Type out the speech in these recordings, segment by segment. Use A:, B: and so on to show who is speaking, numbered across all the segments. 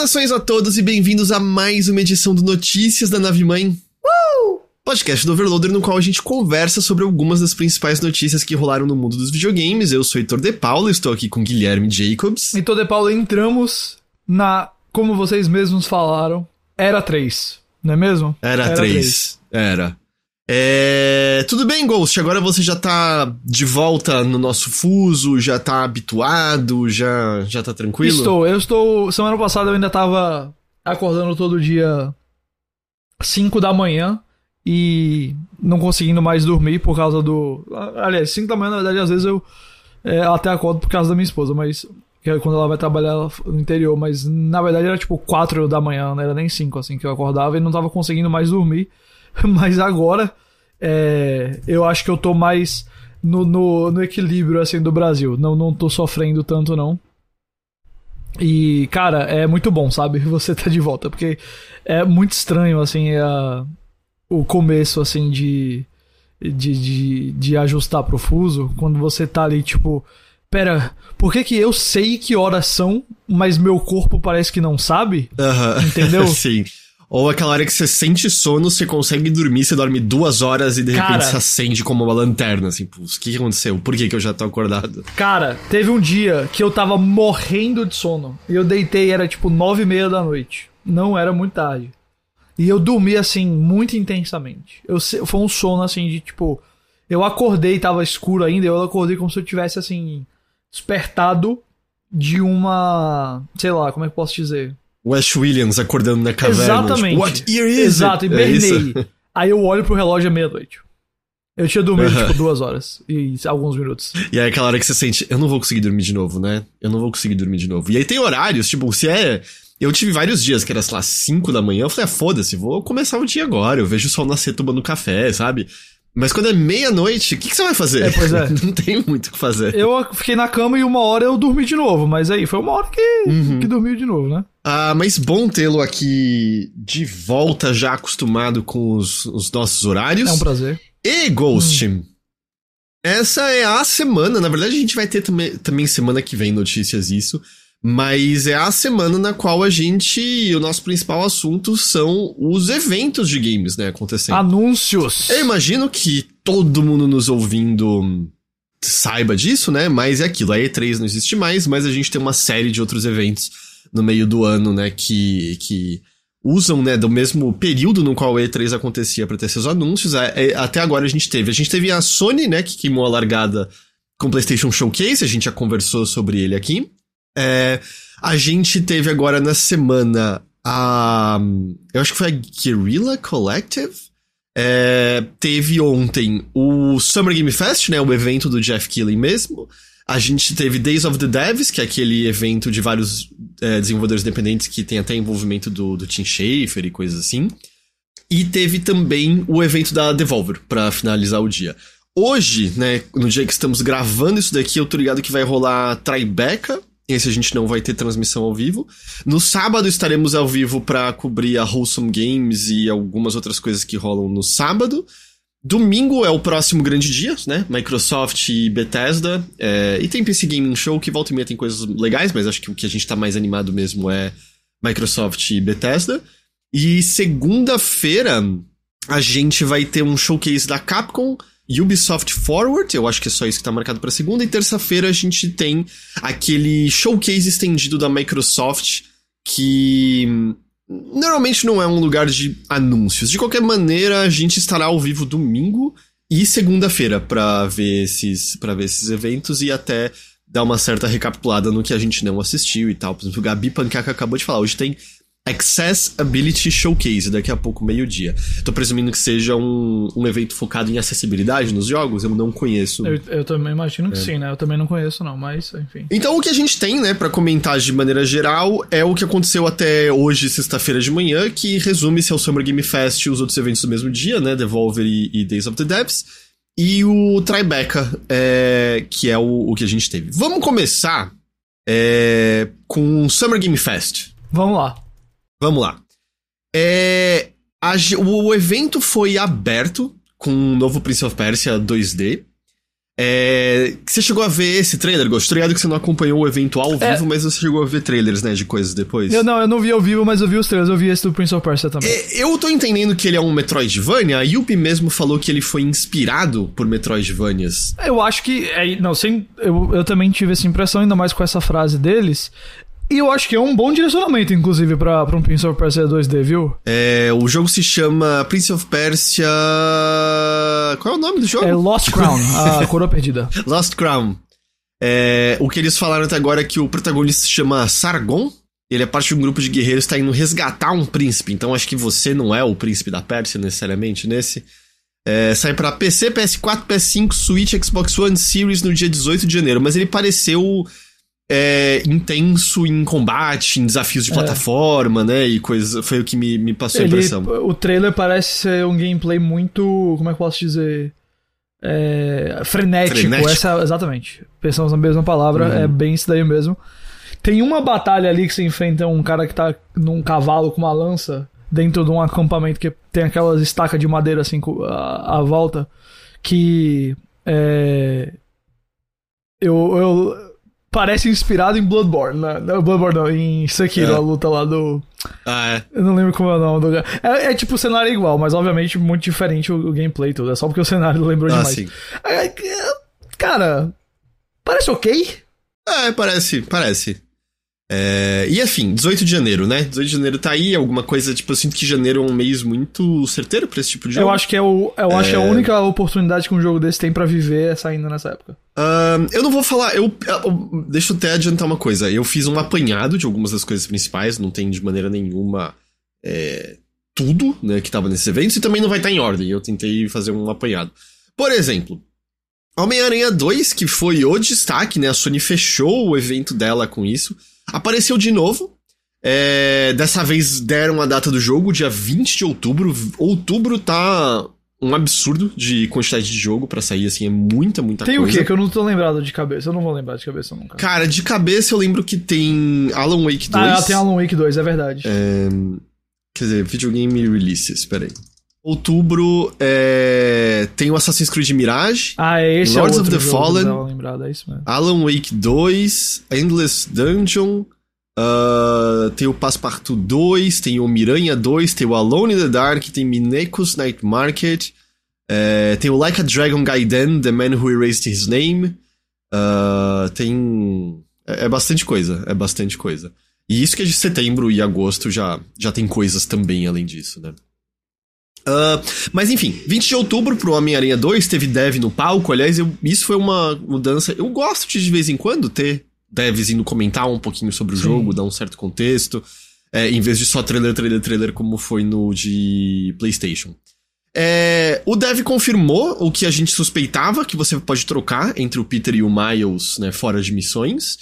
A: Saudações a todos e bem-vindos a mais uma edição do Notícias da Nave Mãe. Uh! Podcast do Overloader no qual a gente conversa sobre algumas das principais notícias que rolaram no mundo dos videogames. Eu sou Heitor De Paulo, estou aqui com Guilherme Jacobs.
B: Heitor De Paulo, entramos na, como vocês mesmos falaram, Era 3, não é mesmo?
A: Era, era 3. 3. Era. É... Tudo bem, Ghost? Agora você já tá de volta no nosso fuso, já tá habituado, já, já tá tranquilo?
B: Estou, eu estou. Semana passada eu ainda tava acordando todo dia 5 da manhã e não conseguindo mais dormir por causa do. Aliás, 5 da manhã, na verdade, às vezes eu é, até acordo por causa da minha esposa, mas. É quando ela vai trabalhar no interior, mas na verdade era tipo 4 da manhã, não era nem 5 assim que eu acordava e não tava conseguindo mais dormir. Mas agora, é, eu acho que eu tô mais no, no, no, equilíbrio, assim, do Brasil. Não, não tô sofrendo tanto, não. E, cara, é muito bom, sabe? Você tá de volta, porque é muito estranho, assim, a, o começo, assim, de, de, de, de ajustar pro fuso, quando você tá ali, tipo, pera, por que que eu sei que horas são, mas meu corpo parece que não sabe?
A: Uhum.
B: Entendeu?
A: Sim. Ou aquela hora que você sente sono, você consegue dormir, você dorme duas horas e de Cara, repente se acende como uma lanterna, assim, o que, que aconteceu? Por que, que eu já tô acordado?
B: Cara, teve um dia que eu tava morrendo de sono. E eu deitei, era tipo nove e meia da noite. Não era muito tarde. E eu dormi, assim, muito intensamente. Eu, foi um sono, assim, de tipo... Eu acordei, tava escuro ainda, eu acordei como se eu tivesse, assim, despertado de uma... Sei lá, como é que eu posso dizer?
A: O Ash Williams acordando na caverna.
B: Tipo, Exatamente.
A: Tipo, What year is
B: Exato,
A: it?
B: hibernei. É aí eu olho pro relógio à meia-noite. Eu tinha dormido, tipo, duas horas e alguns minutos.
A: E aí aquela hora que você sente, eu não vou conseguir dormir de novo, né? Eu não vou conseguir dormir de novo. E aí tem horários, tipo, se é... Eu tive vários dias que era, sei lá, 5 da manhã, eu falei, ah, foda-se, vou começar o dia agora. Eu vejo o sol nascer tomando café, sabe? Mas quando é meia-noite, o que, que, você vai fazer?
B: É, pois é.
A: Não tem muito o que fazer.
B: Eu fiquei na cama e uma hora eu dormi de novo, mas aí foi uma hora que, uhum. que dormiu de novo, né?
A: Ah, mas bom tê-lo aqui de volta, já acostumado com os, os, nossos horários.
B: É um prazer.
A: E Ghost. Hum. Essa é a semana, na verdade a gente vai ter também, também semana que vem notícias isso. Mas é a semana na qual a gente. O nosso principal assunto são os eventos de games, né? Acontecendo.
B: Anúncios!
A: Eu imagino que todo mundo nos ouvindo saiba disso, né? Mas é aquilo. A E3 não existe mais, mas a gente tem uma série de outros eventos no meio do ano, né? Que. que usam, né, do mesmo período no qual a E3 acontecia para ter seus anúncios. É, é, até agora a gente teve. A gente teve a Sony, né, que queimou a largada com o PlayStation Showcase, a gente já conversou sobre ele aqui. É, a gente teve agora na semana a. Eu acho que foi a Guerrilla Collective. É, teve ontem o Summer Game Fest, né? O evento do Jeff Keighley mesmo. A gente teve Days of the Devs, que é aquele evento de vários é, desenvolvedores independentes que tem até envolvimento do, do Tim Schafer e coisas assim. E teve também o evento da Devolver, para finalizar o dia. Hoje, né, no dia que estamos gravando isso daqui, eu tô ligado que vai rolar Tribeca, esse a gente não vai ter transmissão ao vivo. No sábado estaremos ao vivo para cobrir a Wholesome Games e algumas outras coisas que rolam no sábado. Domingo é o próximo grande dia, né? Microsoft e Bethesda. É... E tem PC Gaming Show, que volta e meia tem coisas legais, mas acho que o que a gente tá mais animado mesmo é Microsoft e Bethesda. E segunda-feira a gente vai ter um showcase da Capcom Ubisoft Forward, eu acho que é só isso que tá marcado para segunda, e terça-feira a gente tem aquele showcase estendido da Microsoft que normalmente não é um lugar de anúncios. De qualquer maneira, a gente estará ao vivo domingo e segunda-feira para ver esses para ver esses eventos e até dar uma certa recapitulada no que a gente não assistiu e tal. Por exemplo, o Gabi Pancaca acabou de falar, hoje tem Accessibility Showcase, daqui a pouco, meio-dia. Tô presumindo que seja um, um evento focado em acessibilidade nos jogos, eu não conheço.
B: Eu, eu também imagino que é. sim, né? Eu também não conheço, não, mas enfim.
A: Então o que a gente tem, né, para comentar de maneira geral é o que aconteceu até hoje, sexta-feira de manhã, que resume-se ao Summer Game Fest e os outros eventos do mesmo dia, né? Devolver e, e Days of the Devs. E o Tribeca, é, que é o, o que a gente teve. Vamos começar é, com o Summer Game Fest.
B: Vamos lá.
A: Vamos lá. É, a, o evento foi aberto com o um novo Prince of Persia 2D. É, você chegou a ver esse trailer, Ghost? Ligado que você não acompanhou o evento ao
B: É.
A: vivo, mas você chegou a ver trailers, né, de coisas depois.
B: Eu não, eu não vi ao vivo, mas eu vi os trailers. Eu vi esse do Prince of Persia também.
A: É, Eu tô entendendo que ele é um Metroidvania. A Yuppie mesmo falou que ele foi inspirado por Metroidvanias.
B: Eu acho que. É, não, sem, eu, eu também tive essa impressão, ainda mais com essa frase deles. E eu acho que é um bom direcionamento, inclusive, pra, pra um Prince of Persia 2D, viu?
A: É, o jogo se chama Prince of Persia. Qual é o nome do jogo?
B: É Lost Crown, a coroa perdida.
A: Lost Crown. É, o que eles falaram até agora é que o protagonista se chama Sargon. Ele é parte de um grupo de guerreiros que está indo resgatar um príncipe. Então acho que você não é o príncipe da Pérsia necessariamente nesse. É, sai pra PC, PS4, PS5, Switch, Xbox One Series no dia 18 de janeiro. Mas ele pareceu é, intenso em combate, em desafios de plataforma, né? E coisa. Foi o que me, me passou a
B: Ele,
A: impressão.
B: o trailer parece ser um gameplay muito. Como é que eu posso dizer? É, frenético.
A: Frenético.
B: Essa, exatamente. Pensamos na mesma palavra,
A: Uhum.
B: é bem isso daí mesmo. Tem uma batalha ali que você enfrenta um cara que tá num cavalo com uma lança dentro de um acampamento que tem aquelas estacas de madeira assim à, à volta. Que. É, eu, eu. Parece inspirado em Bloodborne, né? Não, Bloodborne não, em Sekiro,
A: É.
B: a luta lá do.
A: Ah, é.
B: Eu não lembro como é o nome do. É, é tipo, o cenário é igual, mas obviamente muito diferente o, o gameplay tudo. É só porque o cenário lembrou
A: Ah,
B: demais.
A: sim.
B: É, é, Cara, parece ok.
A: É, parece, parece. É, e enfim, 18 de janeiro, né? 18 de janeiro tá aí, alguma coisa, tipo, eu sinto que janeiro é um mês muito certeiro pra esse tipo de jogo.
B: Eu acho que é, o, eu acho que é a
A: É.
B: única oportunidade que um jogo desse tem pra viver é saindo nessa época.
A: Eu não vou falar, eu, eu- Deixa eu até adiantar uma coisa. Eu fiz um apanhado de algumas das coisas principais, não tem de maneira nenhuma é, tudo, né, que tava nesses eventos, e também não vai estar em ordem. Eu tentei fazer um apanhado. Por exemplo, Homem-Aranha 2, que foi o destaque, né? A Sony fechou o evento dela com isso. Apareceu de novo. É, dessa vez deram a data do jogo, dia 20 de outubro. Outubro tá um absurdo de quantidade de jogo pra sair, assim, é muita, muita
B: tem
A: coisa.
B: o quê que eu não tô lembrado de cabeça? Eu não vou lembrar de cabeça nunca.
A: Cara, de cabeça eu lembro que tem Alan Wake 2.
B: ah, tem Alan Wake 2, é verdade.
A: Quer dizer, videogame releases, peraí. Outubro é, tem o Assassin's Creed Mirage,
B: Ah, é esse
A: Lords
B: é
A: of the Fallen.
B: é.
A: Alan Wake 2, Endless Dungeon, ah, tem o Passepartout 2, tem o Miranha 2, tem o Alone in the Dark, tem Mineko's Night Market, é, tem o Like a Dragon Gaiden, The Man Who Erased His Name, ah, tem... É, é bastante coisa, é bastante coisa. E isso que é de setembro e agosto já, já tem coisas também além disso, né? Ah, mas enfim, 20 de outubro pro Homem-Aranha 2 teve dev no palco. Aliás, eu- isso foi uma mudança. Eu gosto de de vez em quando ter devs indo comentar um pouquinho sobre o
B: Sim.
A: jogo, dar um certo contexto, é, em vez de só trailer, trailer, trailer, como foi no de PlayStation. É, o dev confirmou o que a gente suspeitava, que você pode trocar entre o Peter e o Miles né, fora de missões.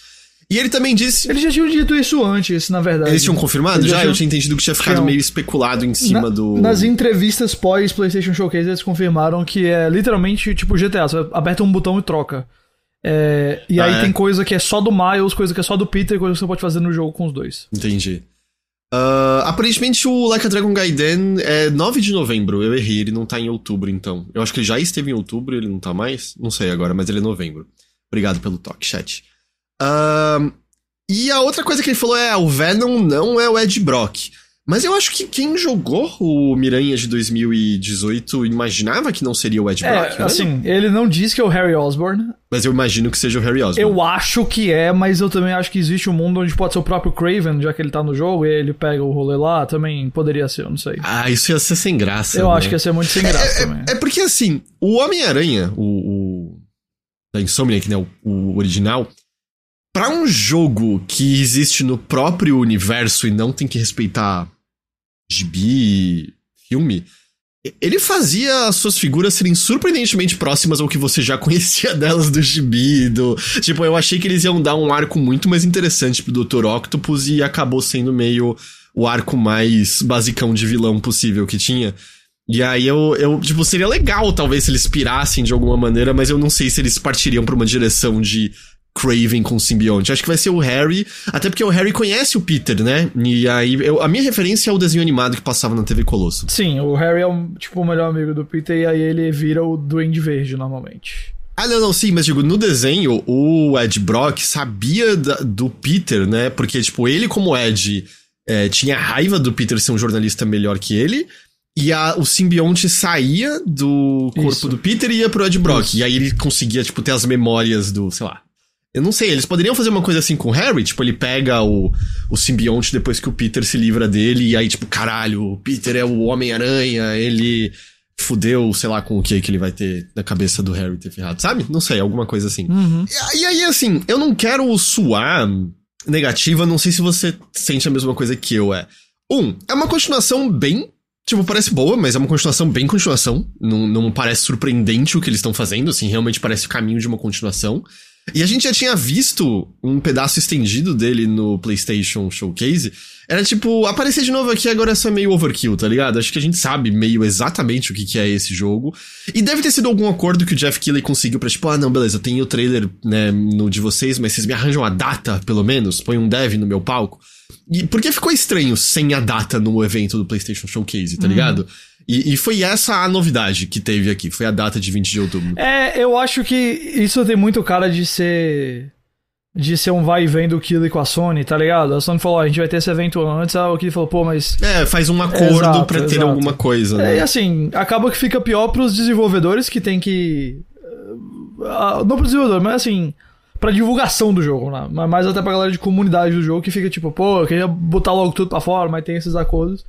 A: E ele também disse.
B: Eles já tinham dito isso antes, na verdade.
A: Eles tinham confirmado
B: Eles
A: já?
B: tinham-
A: Eu tinha entendido que tinha ficado
B: tinham.
A: meio especulado em cima
B: Na-
A: do.
B: Nas entrevistas pós PlayStation Showcase, eles confirmaram que é literalmente tipo GTA. Você aperta um botão e troca. É, e
A: Ah,
B: aí
A: é?
B: tem coisa que é só do Miles, coisa que é só do Peter, coisa que você pode fazer no jogo com os dois.
A: Entendi. Ah, aparentemente o Like a Dragon Gaiden é 9 de novembro. Eu errei, ele não tá em outubro, então. Eu acho que ele já esteve em outubro, ele não tá mais. Não sei agora, mas ele é novembro. Obrigado pelo toque, chat. Ah, e a outra coisa que ele falou é: o Venom não é o Ed Brock. Mas eu acho que quem jogou o Miranha de 2018 imaginava que não seria o Ed Brock.
B: É,
A: né?
B: assim, ele não diz que é o Harry Osborn.
A: Mas eu imagino que seja o Harry Osborn.
B: Eu acho que é, mas eu também acho que existe um mundo onde pode ser o próprio Craven, já que ele tá no jogo, e ele pega o rolê lá, também poderia ser, eu não sei.
A: Ah, isso ia ser sem graça.
B: eu
A: né?
B: acho que ia ser muito sem graça também.
A: É porque assim, o Homem-Aranha, o, o. Da Insomniac, né? O, o original. Pra um jogo que existe no próprio universo e não tem que respeitar gibi, filme, ele fazia as suas figuras serem surpreendentemente próximas ao que você já conhecia delas do gibi. Do... Tipo, eu achei que eles iam dar um arco muito mais interessante pro Dr. Octopus e acabou sendo meio o arco mais basicão de vilão possível que tinha. E aí eu, eu, tipo, seria legal talvez se eles pirassem de alguma maneira, mas eu não sei se eles partiriam pra uma direção de Craven com simbionte. Acho que vai ser o Harry, até porque o Harry conhece o Peter, né? E aí, eu- a minha referência é o desenho animado que passava na TV Colosso.
B: Sim, o Harry é um, tipo o melhor amigo do Peter, e aí ele vira o Duende Verde normalmente.
A: Ah, não, não, sim, mas digo, no desenho, o Ed Brock sabia da, do Peter, né? Porque, tipo, ele, como Ed, é, tinha raiva do Peter ser um jornalista melhor que ele. E a, o simbionte saía do corpo Isso. do Peter e ia pro Ed Brock. Isso. E aí ele conseguia, tipo, ter as memórias do, sei lá. Eu não sei, eles poderiam fazer uma coisa assim com o Harry, tipo, ele pega o, o simbionte depois que o Peter se livra dele, e aí, tipo, caralho, o Peter é o Homem-Aranha, ele fudeu, sei lá, com o que que ele vai ter na cabeça do Harry ter ferrado, sabe? Não sei, alguma coisa assim.
B: Uhum.
A: E, e, aí, assim, eu não quero suar negativa, não sei se você sente a mesma coisa que eu, é. Um, é uma continuação bem. Tipo, parece boa, mas é uma continuação bem continuação. Não, não parece surpreendente o que eles estão fazendo, assim, realmente parece o caminho de uma continuação. E a gente já tinha visto um pedaço estendido dele no PlayStation Showcase. Era tipo, aparecer de novo aqui agora é só meio overkill, tá ligado? Acho que a gente sabe meio exatamente o que, que é esse jogo. E deve ter sido algum acordo que o Jeff Keighley conseguiu pra tipo, ah, não, beleza, eu tenho o trailer, né, no de vocês, mas vocês me arranjam a data, pelo menos? Põe um dev no meu palco. E porque ficou estranho sem a data no evento do PlayStation Showcase, tá uhum. ligado? E, e, foi essa a novidade que teve aqui, foi a data de 20 de outubro.
B: É, eu acho que isso tem muito cara de ser. De ser um vai e vem do Killer com a Sony, tá ligado? A Sony falou, a gente vai ter esse evento antes, o Killer falou, pô, mas.
A: É, faz um acordo exato, pra ter exato. alguma coisa, né?
B: É, e assim, acaba que fica pior pros desenvolvedores que tem que. Uh, não pro desenvolvedor, mas assim pra divulgação do jogo, né? Mas mais até pra galera de comunidade do jogo que fica tipo, pô, eu queria botar logo tudo pra fora, mas tem esses acordos.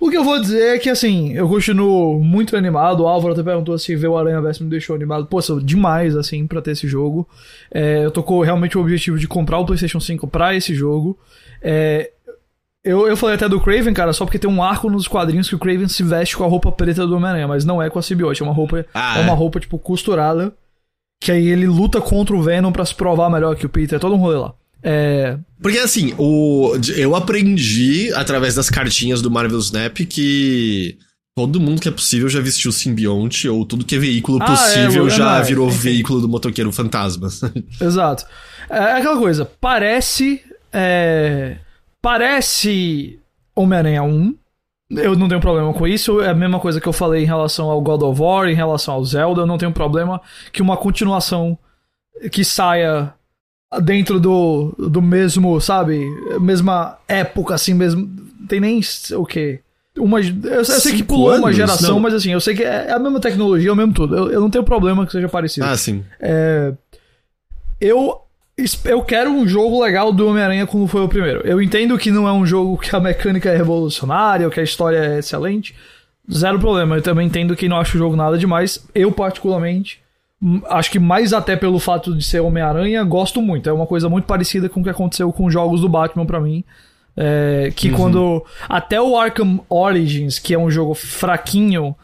B: O que eu vou dizer é que, assim, eu continuo muito animado. O Álvaro até perguntou se ver o Aranha Verso me deixou animado. Pô, sou demais, assim, pra ter esse jogo. É, eu tô com realmente o objetivo de comprar o PlayStation 5 pra esse jogo. É, eu, eu falei até do Craven, cara, só porque tem um arco nos quadrinhos que o Craven se veste com a roupa preta do Homem-Aranha, mas não é com a simbiote, é uma roupa, ah, é uma é? roupa, tipo, costurada. Que aí ele luta contra o Venom para se provar melhor que o Peter, é todo um rolê lá. É...
A: Porque assim, o, eu aprendi através das cartinhas do Marvel Snap que todo mundo que é possível já vestiu simbionte, ou tudo que é veículo ah, é, possível é, já virou veículo do motoqueiro fantasma.
B: Exato. É aquela coisa, parece. É, parece Homem-Aranha 1. Eu não tenho problema com isso. É a mesma coisa que eu falei em relação ao God of War, em relação ao Zelda. Eu não tenho problema que uma continuação que saia dentro do, do mesmo, sabe? Mesma época, assim mesmo. Tem nem o quê? Uma, eu, eu sei que pulou anos? uma geração, não. mas assim, eu sei que é, é a mesma tecnologia, é o mesmo tudo. Eu, eu não tenho problema que seja parecido.
A: Ah, sim.
B: É, eu, eu quero um jogo legal do Homem-Aranha como foi o primeiro. Eu entendo que não é um jogo que a mecânica é revolucionária, ou que a história é excelente. Zero problema. Eu também entendo que não acho o jogo nada demais. Eu, particularmente, acho que mais até pelo fato de ser Homem-Aranha, gosto muito. É uma coisa muito parecida com o que aconteceu com jogos do Batman para mim. É, que uhum. quando. Até o Arkham Origins, que é um jogo fraquinho.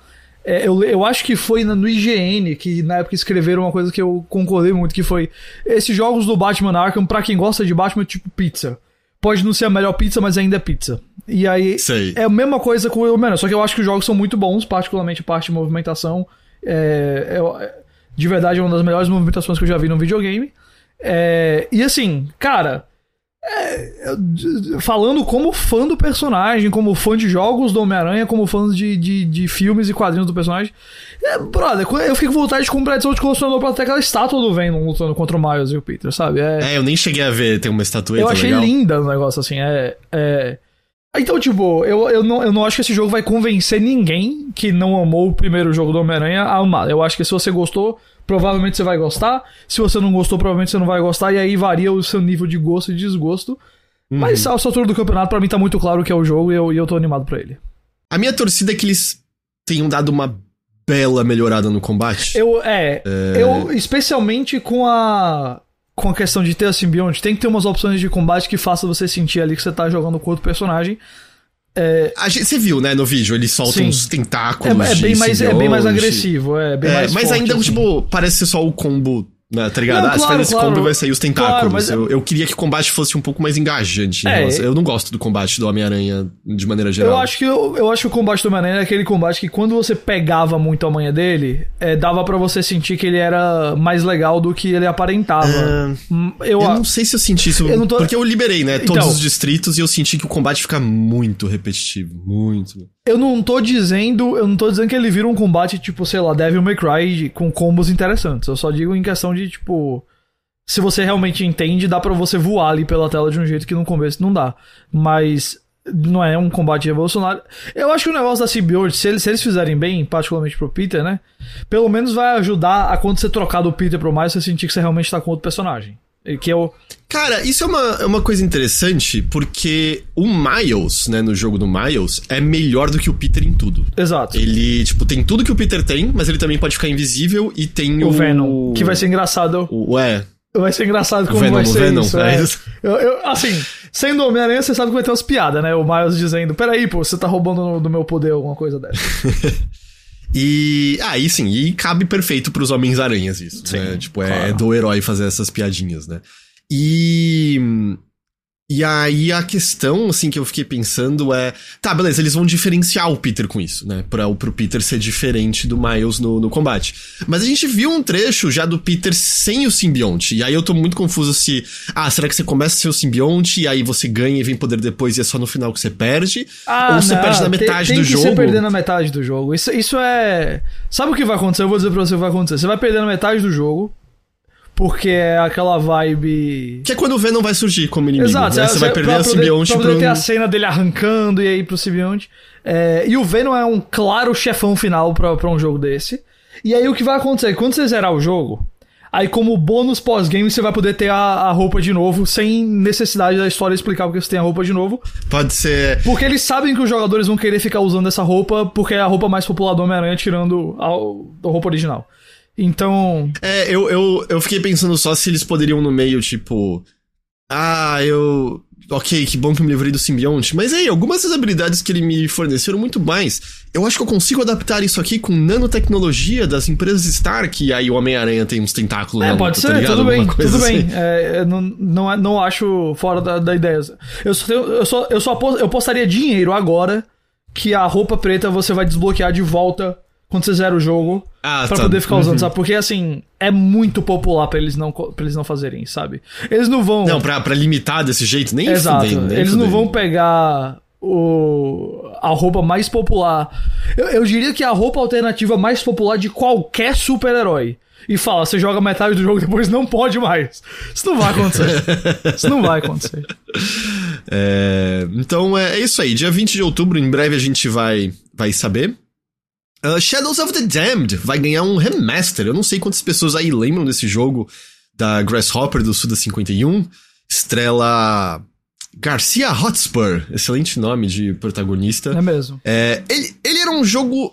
B: É, eu, eu acho que foi no IGN que na época escreveram uma coisa que eu concordei muito, que foi esses jogos do Batman Arkham, pra quem gosta de Batman, é tipo pizza. Pode não ser a melhor pizza, mas ainda é pizza. E aí
A: Sei.
B: é a mesma coisa com o Homem-Aranha, só que eu acho que os jogos são muito bons, particularmente a parte de movimentação. É, é, de verdade, é uma das melhores movimentações que eu já vi num videogame. É, e assim, cara. É, falando como fã do personagem, como fã de jogos do Homem-Aranha, como fã de, de, de, filmes e quadrinhos do personagem. É, brother, eu fico com vontade de comprar edição de colecionador pra ter aquela estátua do Venom lutando contra o Miles e o Peter, sabe?
A: É, é eu nem cheguei a ver, tem uma estatueta
B: Eu achei
A: legal.
B: linda o negócio, assim, é... é... Então, tipo, eu, eu, não, eu não acho que esse jogo vai convencer ninguém que não amou o primeiro jogo do Homem-Aranha a amar. Eu acho que se você gostou, provavelmente você vai gostar. Se você não gostou, provavelmente você não vai gostar. E aí varia o seu nível de gosto e desgosto. Uhum. Mas a altura do campeonato, para mim, tá muito claro que é o jogo e eu, e eu tô animado pra ele.
A: A minha torcida é que eles tenham dado uma bela melhorada no combate.
B: Eu, é, é... eu, especialmente com a com a questão de ter a simbionte, tem que ter umas opções de combate que façam você sentir ali que você tá jogando com outro personagem.
A: É... Gente, você viu, né, no vídeo, ele solta Sim. uns tentáculos.
B: É, é bem mais, é bem mais agressivo, é bem é, mais
A: Mas
B: forte,
A: ainda,
B: assim.
A: tipo, parece ser só o combo né, tá ligado? Não, ah, claro, se faz esse claro, combo vai sair os tentáculos. Claro, mas... eu, eu queria que o combate fosse um pouco mais engajante. É, eu não gosto do combate do Homem-Aranha de maneira geral.
B: Eu acho que, eu, eu acho que o combate do Homem-Aranha é aquele combate que quando você pegava muito a manha dele, é, dava para você sentir que ele era mais legal do que ele aparentava.
A: Uh, eu, eu não sei se eu senti isso. Eu tô... Porque eu liberei, né? Todos então, os distritos e eu senti que o combate fica muito repetitivo. Muito.
B: Eu não tô dizendo, eu não tô dizendo que ele vira um combate tipo, sei lá, Devil May Cry com combos interessantes. Eu só digo em questão de tipo, se você realmente entende, dá para você voar ali pela tela de um jeito que no começo não dá. Mas não é um combate revolucionário. Eu acho que o negócio da symbiote, se se eles fizerem bem, particularmente pro Peter, né? Pelo menos vai ajudar a quando você trocar do Peter pro Miles, você sentir que você realmente tá com outro personagem. Que é o...
A: Cara, isso é uma, é uma coisa interessante, porque o Miles, né, no jogo do Miles, é melhor do que o Peter em tudo.
B: Exato.
A: Ele, tipo, tem tudo que o Peter tem, mas ele também pode ficar invisível e tem o...
B: O Venom, que vai ser engraçado.
A: O, é,
B: Vai ser engraçado como
A: Venom,
B: vai ser
A: Venom,
B: isso.
A: é
B: é.
A: isso.
B: Eu, eu- assim, sendo Homem-Aranha, você sabe que vai ter umas piadas, né? O Miles dizendo, peraí, pô, você tá roubando do meu poder, alguma coisa dessa.
A: E aí sim, e cabe perfeito pros Homens-Aranhas isso,
B: Sim,
A: né? Tipo, é
B: claro.
A: do herói fazer essas piadinhas, né? E e aí a questão assim que eu fiquei pensando é, tá, beleza, eles vão diferenciar o Peter com isso, né? Para pro Peter ser diferente do Miles no, no combate. Mas a gente viu um trecho já do Peter sem o simbionte. E aí eu tô muito confuso se, ah, será que você começa sem o simbionte e aí você ganha e vem poder depois e é só no final que você perde? Ou você
B: não,
A: perde na
B: tem-
A: metade
B: tem
A: do
B: que
A: jogo?
B: Você perder na metade do jogo. Isso, isso é. Sabe o que vai acontecer? Eu vou dizer pra você o que vai acontecer. Você vai perder na metade do jogo. Porque é aquela vibe.
A: Que é quando o Venom vai surgir como inimigo.
B: Exato,
A: né? Você vai perder
B: pra
A: a simbionte
B: pra poder
A: pro...
B: ter a cena dele arrancando e aí pro simbionte. É, e o Venom é um claro chefão final pra, pra um jogo desse. E aí o que vai acontecer? Quando você zerar o jogo, aí como bônus pós-game você vai poder ter a, a roupa de novo, sem necessidade da história explicar porque você tem a roupa de novo.
A: Pode ser...
B: Porque eles sabem que os jogadores vão querer ficar usando essa roupa, porque é a roupa mais popular do Homem-Aranha, tirando a, a roupa original. Então.
A: É, eu, eu, eu fiquei pensando só se eles poderiam no meio, tipo... Ah, eu... Ok, que bom que eu me livrei do simbionte. Mas aí, algumas das habilidades que ele me forneceram muito mais. Eu acho que eu consigo adaptar isso aqui com nanotecnologia das empresas Stark. E aí o Homem-Aranha tem uns tentáculos
B: É,
A: na
B: pode
A: luta,
B: ser,
A: tá
B: tudo bem, tudo bem.
A: assim.
B: É, eu não, não, é- não acho fora da, da ideia. Eu só, tenho- eu só, eu só apost- eu postaria dinheiro agora que a roupa preta você vai desbloquear de volta quando você zera o jogo.
A: Ah,
B: Pra
A: tá.
B: poder ficar usando,
A: Uhum.
B: sabe? Porque assim, é muito popular pra eles não, pra eles não fazerem, sabe? Eles não vão.
A: Não, pra, pra limitar desse jeito, nem
B: Exato.
A: fudendo, nem
B: Eles não
A: fudendo.
B: vão pegar o, a roupa mais popular. Eu, eu diria que é a roupa alternativa mais popular de qualquer super-herói. E fala, você joga metade do jogo depois não pode mais. Isso não vai acontecer. Isso não vai acontecer.
A: É, então é, é isso aí. Dia 20 de outubro, em breve a gente vai, vai saber. Uh, Shadows of the Damned vai ganhar um remaster. Eu não sei quantas pessoas aí lembram desse jogo da Grasshopper do Suda 51. Estrela Garcia Hotspur. Excelente nome de protagonista.
B: É mesmo.
A: É, ele, ele era um jogo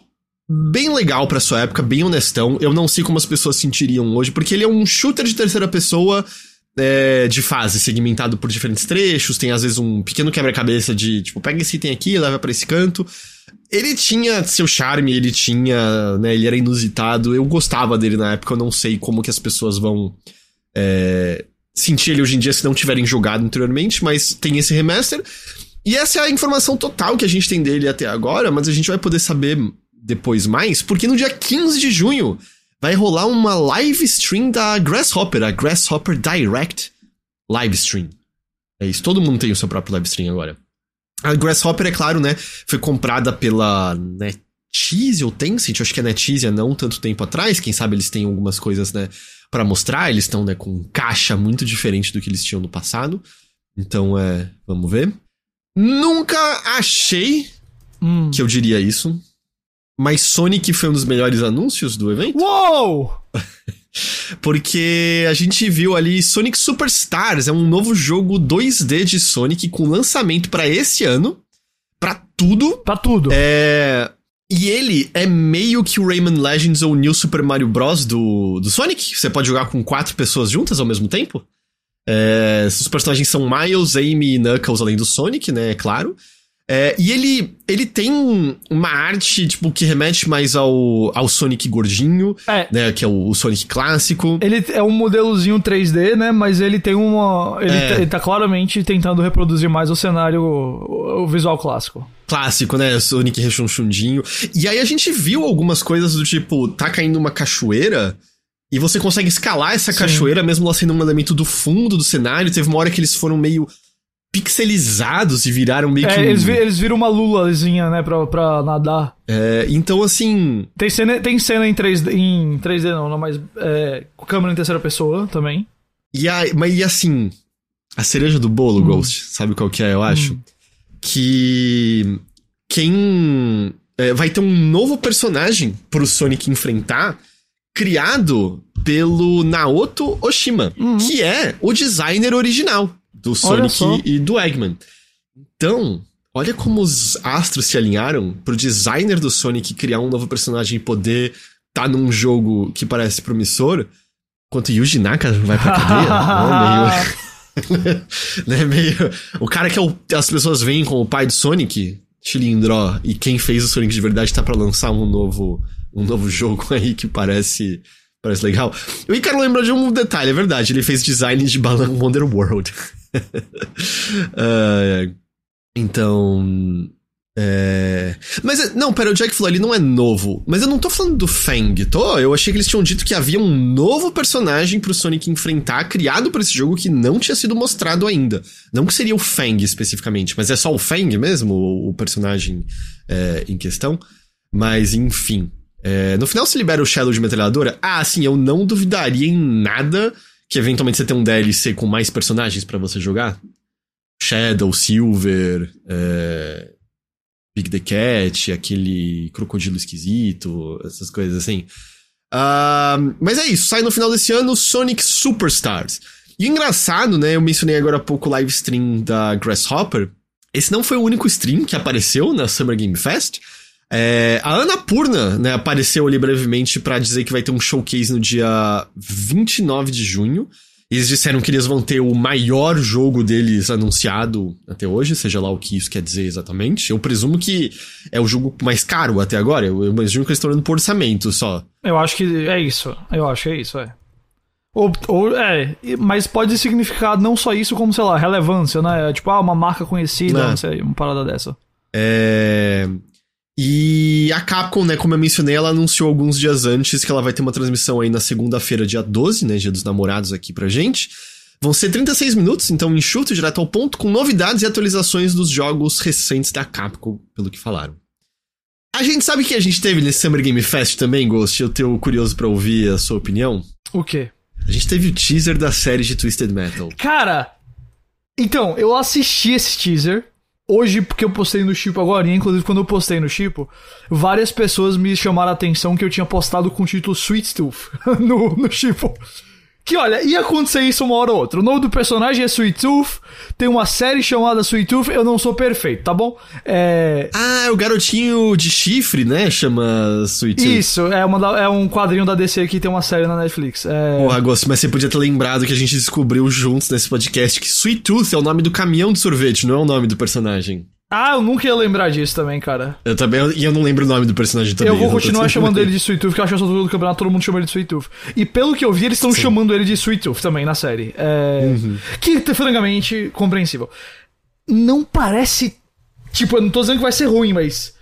A: bem legal pra sua época, bem honestão. Eu não sei como as pessoas sentiriam hoje, porque ele é um shooter de terceira pessoa é, de fase, segmentado por diferentes trechos. Tem às vezes um pequeno quebra-cabeça de tipo, pega esse item aqui, leva pra esse canto. Ele tinha seu charme, ele tinha, né, ele era inusitado. Eu gostava dele na época, eu não sei como que as pessoas vão é, sentir ele hoje em dia se não tiverem jogado anteriormente, mas tem esse remaster. E essa é a informação total que a gente tem dele até agora, mas a gente vai poder saber depois mais, porque no dia 15 de junho vai rolar uma live stream da Grasshopper, a Grasshopper Direct Live Stream. É isso, todo mundo tem o seu próprio live stream agora. A Grasshopper, é claro, né, foi comprada pela NetEase ou Tencent, eu acho que é NetEase há não tanto tempo atrás, quem sabe eles têm algumas coisas, né, para mostrar, eles estão, né, com caixa muito diferente do que eles tinham no passado. Então, é, vamos ver. Nunca achei
B: Hum.
A: que eu diria isso. Mas Sonic foi um dos melhores anúncios do evento.
B: Uou!
A: Porque a gente viu ali Sonic Superstars, é um novo jogo 2D de Sonic com lançamento pra esse ano. Pra tudo.
B: Pra tudo.
A: É. E ele é meio que o Rayman Legends ou o New Super Mario Bros. do, do Sonic. Você pode jogar com quatro pessoas juntas ao mesmo tempo. É, os personagens são Miles, Amy e Knuckles, além do Sonic, né? É claro. É, e ele, ele tem uma arte, tipo, que remete mais ao, ao Sonic gordinho,
B: É.
A: né? Que é o, o Sonic clássico.
B: Ele é um modelozinho 3D, né? Mas ele tem uma. Ele,
A: É.
B: ele tá claramente tentando reproduzir mais o cenário, o, o visual clássico.
A: Clássico, né? Sonic rechonchundinho. E aí a gente viu algumas coisas do tipo, tá caindo uma cachoeira. E você consegue escalar essa
B: Sim.
A: cachoeira, mesmo ela sendo um elemento do fundo do cenário. Teve uma hora que eles foram meio pixelizados e viraram meio que.
B: É,
A: um-
B: eles, eles viram uma lulazinha, né, pra, pra nadar.
A: É, então, assim.
B: Tem cena, tem cena em 3D, em 3D não, não mas é, com câmera em terceira pessoa também.
A: E, a, mas e assim. A cereja do bolo, Ghost, sabe qual que é, eu acho? Que. Quem. é, vai ter um novo personagem pro Sonic enfrentar, criado pelo Naoto Oshima, que é o designer original do. Sonic e do Eggman. Então, olha como os astros se alinharam pro designer do Sonic criar um novo personagem e poder tá num jogo que parece promissor, enquanto Yuji Naka vai pra cadeia. né, meio, né, meio... O cara que é o- as pessoas veem como o pai do Sonic, Chilindró, e quem fez o Sonic de verdade tá pra lançar um novo, um novo jogo aí que parece... Parece legal. O Icaro lembrou de um detalhe, é verdade. Ele fez design de Balan Wonder World. Ah, então. É... Mas, não, pera, o Jack falou, ele não é novo. Mas eu não tô falando do Fang, tô? Eu achei que eles tinham dito que havia um novo personagem pro Sonic enfrentar, criado pra esse jogo que não tinha sido mostrado ainda. Não que seria o Fang especificamente, mas é só o Fang mesmo, o, o personagem é, em questão. Mas, enfim. É, no final se libera o Shadow de metralhadora. Ah, sim, eu não duvidaria em nada que eventualmente você tenha um DLC com mais personagens pra você jogar. Shadow, Silver, é, Big the Cat, aquele crocodilo esquisito, essas coisas assim. Ah, mas é isso, sai no final desse ano Sonic Superstars. E engraçado, né? Eu mencionei agora há pouco o live stream da Grasshopper. Esse não foi o único stream que apareceu na Summer Game Fest. É, a Ana Purna, né, apareceu ali brevemente pra dizer que vai ter um showcase no dia 29 de junho. Eles disseram que eles vão ter o maior jogo deles anunciado até hoje, seja lá o que isso quer dizer exatamente. Eu presumo que é o jogo mais caro até agora. Eu imagino que eles estão olhando por orçamento só.
B: Eu acho que é isso. Eu acho que é isso, é. Ou, ou é, mas pode significar não só isso, como, sei lá, relevância, né? Tipo, ah, uma marca conhecida,
A: É.
B: não sei, uma parada dessa.
A: É... E a Capcom, né, como eu mencionei, ela anunciou alguns dias antes que ela vai ter uma transmissão aí na segunda-feira, dia 12, né, dia dos namorados aqui pra gente. Vão ser 36 minutos, então enxuto, direto ao ponto, com novidades e atualizações dos jogos recentes da Capcom, pelo que falaram. A gente sabe que a gente teve nesse Summer Game Fest também, Ghost, eu tô curioso pra ouvir a sua opinião.
B: O quê?
A: A gente teve o teaser da série de Twisted Metal.
B: Cara, então, eu assisti esse teaser hoje porque eu postei no Chipo agora, e inclusive quando eu postei no Chipo, várias pessoas me chamaram a atenção que eu tinha postado com o título Sweet Tooth no, no Chipo. Que olha, ia acontecer isso uma hora ou outra. O nome do personagem é Sweet Tooth, tem uma série chamada Sweet Tooth, eu não sou perfeito, tá bom? É.
A: Ah, o garotinho de chifre, né, chama Sweet Tooth.
B: Isso, é, uma é um quadrinho da DC que tem uma série na Netflix. É...
A: Porra, Gosto, mas você podia ter lembrado que a gente descobriu juntos nesse podcast que Sweet Tooth é o nome do caminhão de sorvete, não é o nome do personagem.
B: Ah, eu nunca ia lembrar disso também, cara.
A: Eu também, e eu não lembro o nome do personagem também.
B: eu vou continuar chamando ele de Sweet Tooth, porque eu acho que do campeonato todo mundo chama ele de Sweet Tooth. E pelo que eu vi, eles estão chamando ele de Sweet Tooth também na série. É...
A: Uhum.
B: Que, francamente, compreensível. Não parece. Tipo, eu não tô dizendo que vai ser ruim, mas.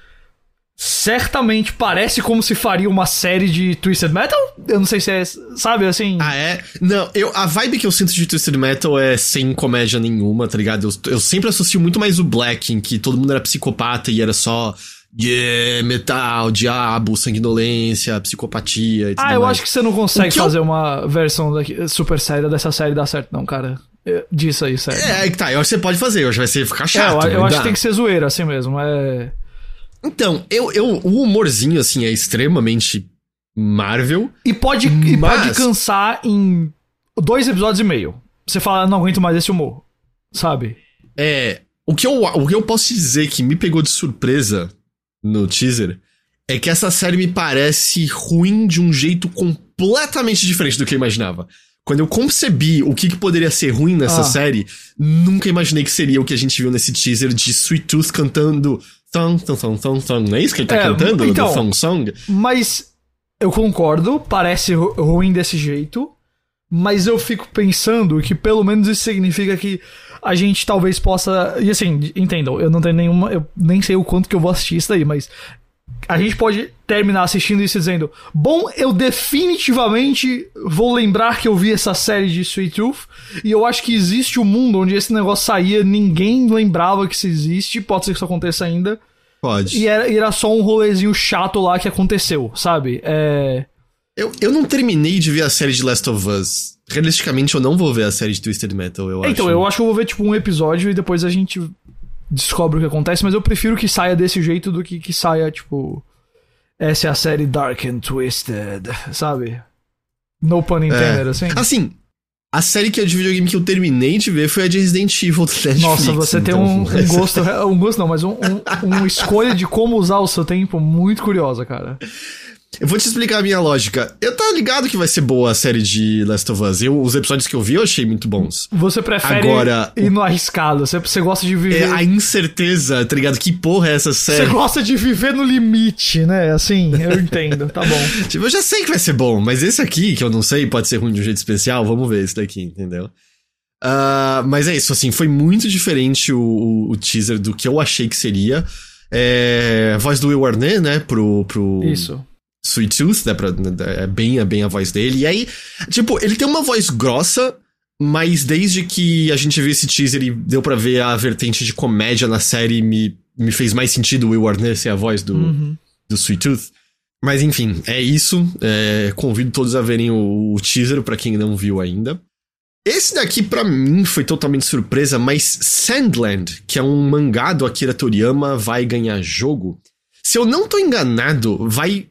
B: Certamente parece como se faria uma série de Twisted Metal? Eu não sei se é. Sabe, assim.
A: Ah, é? Não, eu, a vibe que eu sinto de Twisted Metal é sem comédia nenhuma, tá ligado? Eu, eu sempre associo muito mais o Black, em que todo mundo era psicopata e era só. Yeah, metal, diabo, sanguinolência, psicopatia e tudo
B: Ah, eu
A: mais.
B: acho que você não consegue
A: que eu-
B: fazer uma versão super séria dessa série dar certo, não, cara. É, Disso aí, sério.
A: É, é tá, eu acho que você pode fazer, eu acho que vai ser ficar
B: É,
A: chato.
B: eu, eu
A: não
B: acho que tem que ser zoeira, assim mesmo. É.
A: Então, eu, eu, o humorzinho, assim, é extremamente Marvel.
B: E pode, e
A: Mas-
B: pode cansar em dois episódios e meio. Você fala, não aguento mais esse humor. Sabe?
A: É. O que, eu, o que eu posso dizer que me pegou de surpresa no teaser é que essa série me parece ruim de um jeito completamente diferente do que eu imaginava. Quando eu concebi o que, que poderia ser ruim nessa
B: Ah.
A: série, nunca imaginei que seria o que a gente viu nesse teaser de Sweet Tooth cantando Thong, thong, thong, thong, thong. Não é isso que ele tá
B: É,
A: cantando?
B: então-
A: Thong Song?
B: Mas eu concordo, parece ru- ruim desse jeito. Mas eu fico pensando que pelo menos isso significa que a gente talvez possa. E assim, entendam, eu não tenho nenhuma. Eu nem sei o quanto que eu vou assistir isso daí, mas a gente pode terminar assistindo isso dizendo: Bom, eu definitivamente vou lembrar que eu vi essa série de Sweet Tooth. E eu acho que existe um mundo onde esse negócio saía, ninguém lembrava que isso existe. Pode ser que isso aconteça ainda.
A: Pode.
B: E era, era só um rolezinho chato lá que aconteceu, sabe? É.
A: Eu, eu não terminei de ver a série de Last of Us. Realisticamente, eu não vou ver a série de Twisted Metal, eu
B: Então,
A: acho.
B: eu acho que eu vou ver, tipo, um episódio e depois a gente descobre o que acontece, mas eu prefiro que saia desse jeito do que que saia, tipo. Essa é a série Dark and Twisted, sabe? No pun intended,
A: É.
B: assim.
A: Assim, a série que eu de videogame que eu terminei de ver foi a de Resident Evil do Netflix.
B: Nossa, você tem
A: então,
B: um, um
A: mas-
B: gosto. Um gosto não, mas um, um, uma escolha de como usar o seu tempo muito curiosa, cara.
A: Eu vou te explicar a minha lógica. Eu tô ligado que vai ser boa a série de Last of Us. Eu, os episódios que eu vi eu achei muito bons.
B: Você prefere
A: Agora,
B: ir no arriscado, você, você gosta de
A: É
B: viver.
A: a incerteza, tá ligado? Que porra é essa
B: Você
A: série?
B: gosta de viver no limite, né? Assim, eu entendo, tá bom.
A: Tipo, eu já sei que vai ser bom, mas esse aqui, que eu não sei, pode ser ruim de um jeito especial, vamos ver esse daqui, entendeu? Ah, mas é isso, assim, foi muito diferente o, o- o teaser do que eu achei que seria. É, a voz do Will Arnett, né, pro, pro
B: Isso.
A: Sweet Tooth, né, pra- é bem, é bem a voz dele. E aí, tipo, ele tem uma voz grossa, mas desde que a gente viu esse teaser e deu pra ver a vertente de comédia na série, me, me fez mais sentido o Will Arnett ser a voz do,
B: Uhum.
A: do Sweet Tooth. Mas enfim, é isso. É, convido todos a verem o, o teaser pra quem não viu ainda. Esse daqui pra mim foi totalmente surpresa, mas Sandland, que é um mangá do Akira Toriyama, vai ganhar jogo. Se eu não tô enganado, vai,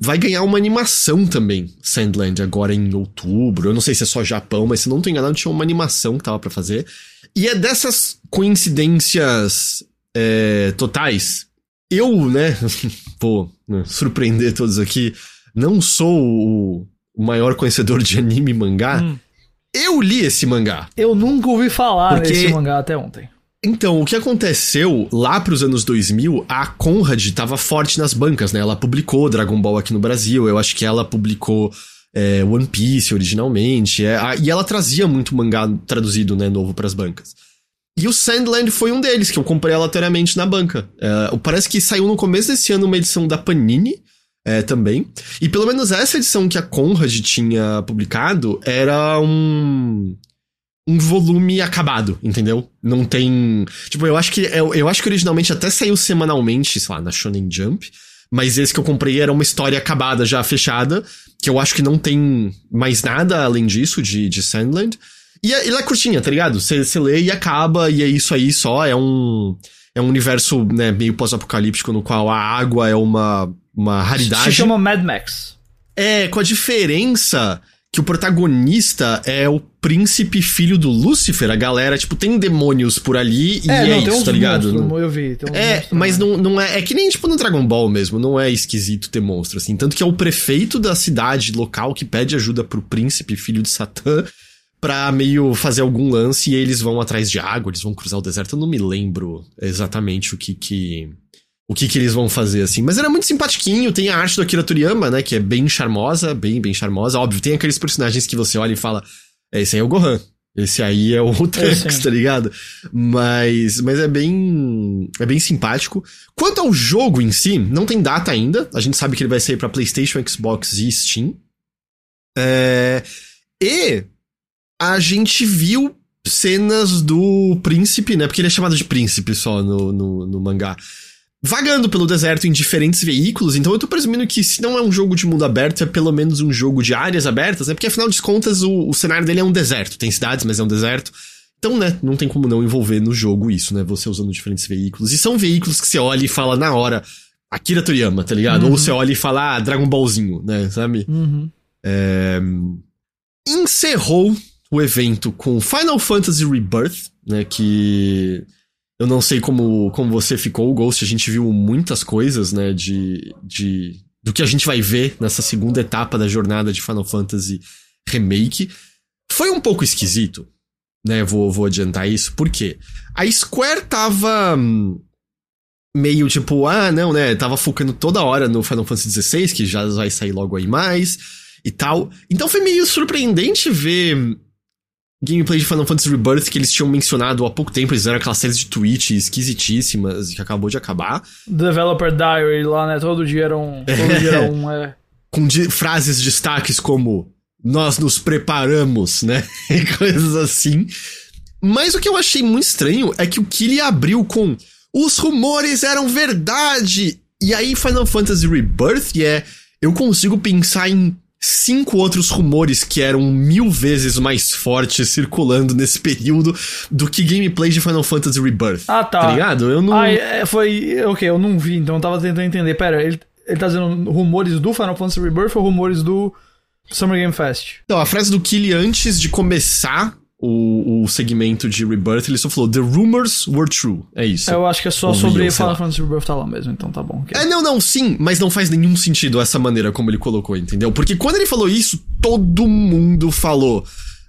A: vai ganhar uma animação também, Sandland, agora em outubro. Eu não sei se é só Japão, mas se não tô enganado, tinha uma animação que tava pra fazer. E é dessas coincidências é, totais. Eu, né, vou né, surpreender todos aqui, não sou o, maior conhecedor de anime e mangá.
B: Hum.
A: Eu li esse mangá.
B: Eu nunca ouvi falar nesse mangá até ontem.
A: Então, o que aconteceu lá pros anos 2000, a Conrad tava forte nas bancas, né? Ela publicou Dragon Ball aqui no Brasil, eu acho que ela publicou é, One Piece originalmente, é, a- e ela trazia muito mangá traduzido, né, novo pras bancas. E o Sandland foi um deles, que eu comprei aleatoriamente na banca. É, parece que saiu no começo desse ano uma edição da Panini, é, também. E pelo menos essa edição que a Conrad tinha publicado era um um volume acabado, entendeu? Não tem, tipo, eu acho que eu, eu acho que originalmente até saiu semanalmente, sei lá, na Shonen Jump, mas esse que eu comprei era uma história acabada já fechada, que eu acho que não tem mais nada além disso de, de Sandland. E é- ela é curtinha, tá ligado? Você você lê e acaba, e é isso aí só. É um, é um universo né, meio pós-apocalíptico no qual a água é uma, uma raridade.
B: Se chama Mad Max.
A: É, com a diferença que o protagonista é o príncipe filho do Lúcifer. A galera, tipo, tem demônios por ali e é,
B: não, tem
A: isso, tá ligado?
B: monstros,
A: Não-
B: eu vi.
A: É, mas não, não é. É que nem, tipo, no Dragon Ball mesmo. Não é esquisito ter monstro, assim. Tanto que é o prefeito da cidade local que pede ajuda pro príncipe filho de Satã pra meio fazer algum lance e eles vão atrás de água, eles vão cruzar o deserto. Eu não me lembro exatamente o que que. O que que eles vão fazer, assim. Mas era muito simpatiquinho. Tem a arte do Akira Toriyama, né? Que é bem charmosa, bem, bem charmosa. Óbvio, tem aqueles personagens que você olha e fala: é, esse aí é o Gohan. Esse aí é o Trunks,
B: sim.
A: tá ligado? Mas, mas é bem, é bem simpático. Quanto ao jogo em si, não tem data ainda. A gente sabe que ele vai sair pra PlayStation, Xbox e Steam. É, e a gente viu cenas do príncipe, né? Porque ele é chamado de príncipe só no, no, no mangá. Vagando pelo deserto em diferentes veículos, então eu tô presumindo que se não é um jogo de mundo aberto, é pelo menos um jogo de áreas abertas, né? Porque afinal de contas o, o cenário dele é um deserto. Tem cidades, mas é um deserto. Então, né, não tem como não envolver no jogo isso, né? Você usando diferentes veículos. E são veículos que você olha e fala na hora, Akira Toriyama, tá ligado?
B: Uhum.
A: Ou você olha e fala, ah, Dragon Ballzinho, né? Sabe?
B: Uhum.
A: É, encerrou o evento com Final Fantasy Rebirth, né? Que eu não sei como, como você ficou, Ghost. A gente viu muitas coisas, né? De, de do que a gente vai ver nessa segunda etapa da jornada de Final Fantasy Remake. Foi um pouco esquisito, né? Vou, vou adiantar isso. Por quê? A Square tava hum, meio tipo, ah, não, né? Tava focando toda hora no Final Fantasy XVI, que já vai sair logo aí mais e tal. Então foi meio surpreendente ver gameplay de Final Fantasy Rebirth que eles tinham mencionado há pouco tempo, eles fizeram aquelas séries de tweets esquisitíssimas que acabou de acabar.
B: Developer Diary lá, né? Todo dia era um. Todo dia era um, é.
A: Com de, frases destaques como nós nos preparamos, né? E coisas assim. Mas o que eu achei muito estranho é que o Killy abriu com os rumores eram verdade. E aí Final Fantasy Rebirth é eu consigo pensar em cinco outros rumores que eram mil vezes mais fortes circulando nesse período do que gameplay de Final Fantasy Rebirth.
B: Ah, tá.
A: Tá ligado? Eu não.
B: Ah, é, foi. Ok, eu não vi, então eu tava tentando entender. Pera, ele, ele tá dizendo rumores do Final Fantasy Rebirth ou rumores do Summer Game Fest?
A: Então, a frase do Killy antes de começar o, o segmento de Rebirth, ele só falou: The rumors were true. É isso.
B: Eu acho que é só
A: Ou
B: sobre Final. Fantasy Rebirth tá lá mesmo, então tá bom. ok.
A: É, não, não, sim, mas não faz nenhum sentido essa maneira como ele colocou, entendeu? Porque quando ele falou isso, todo mundo falou.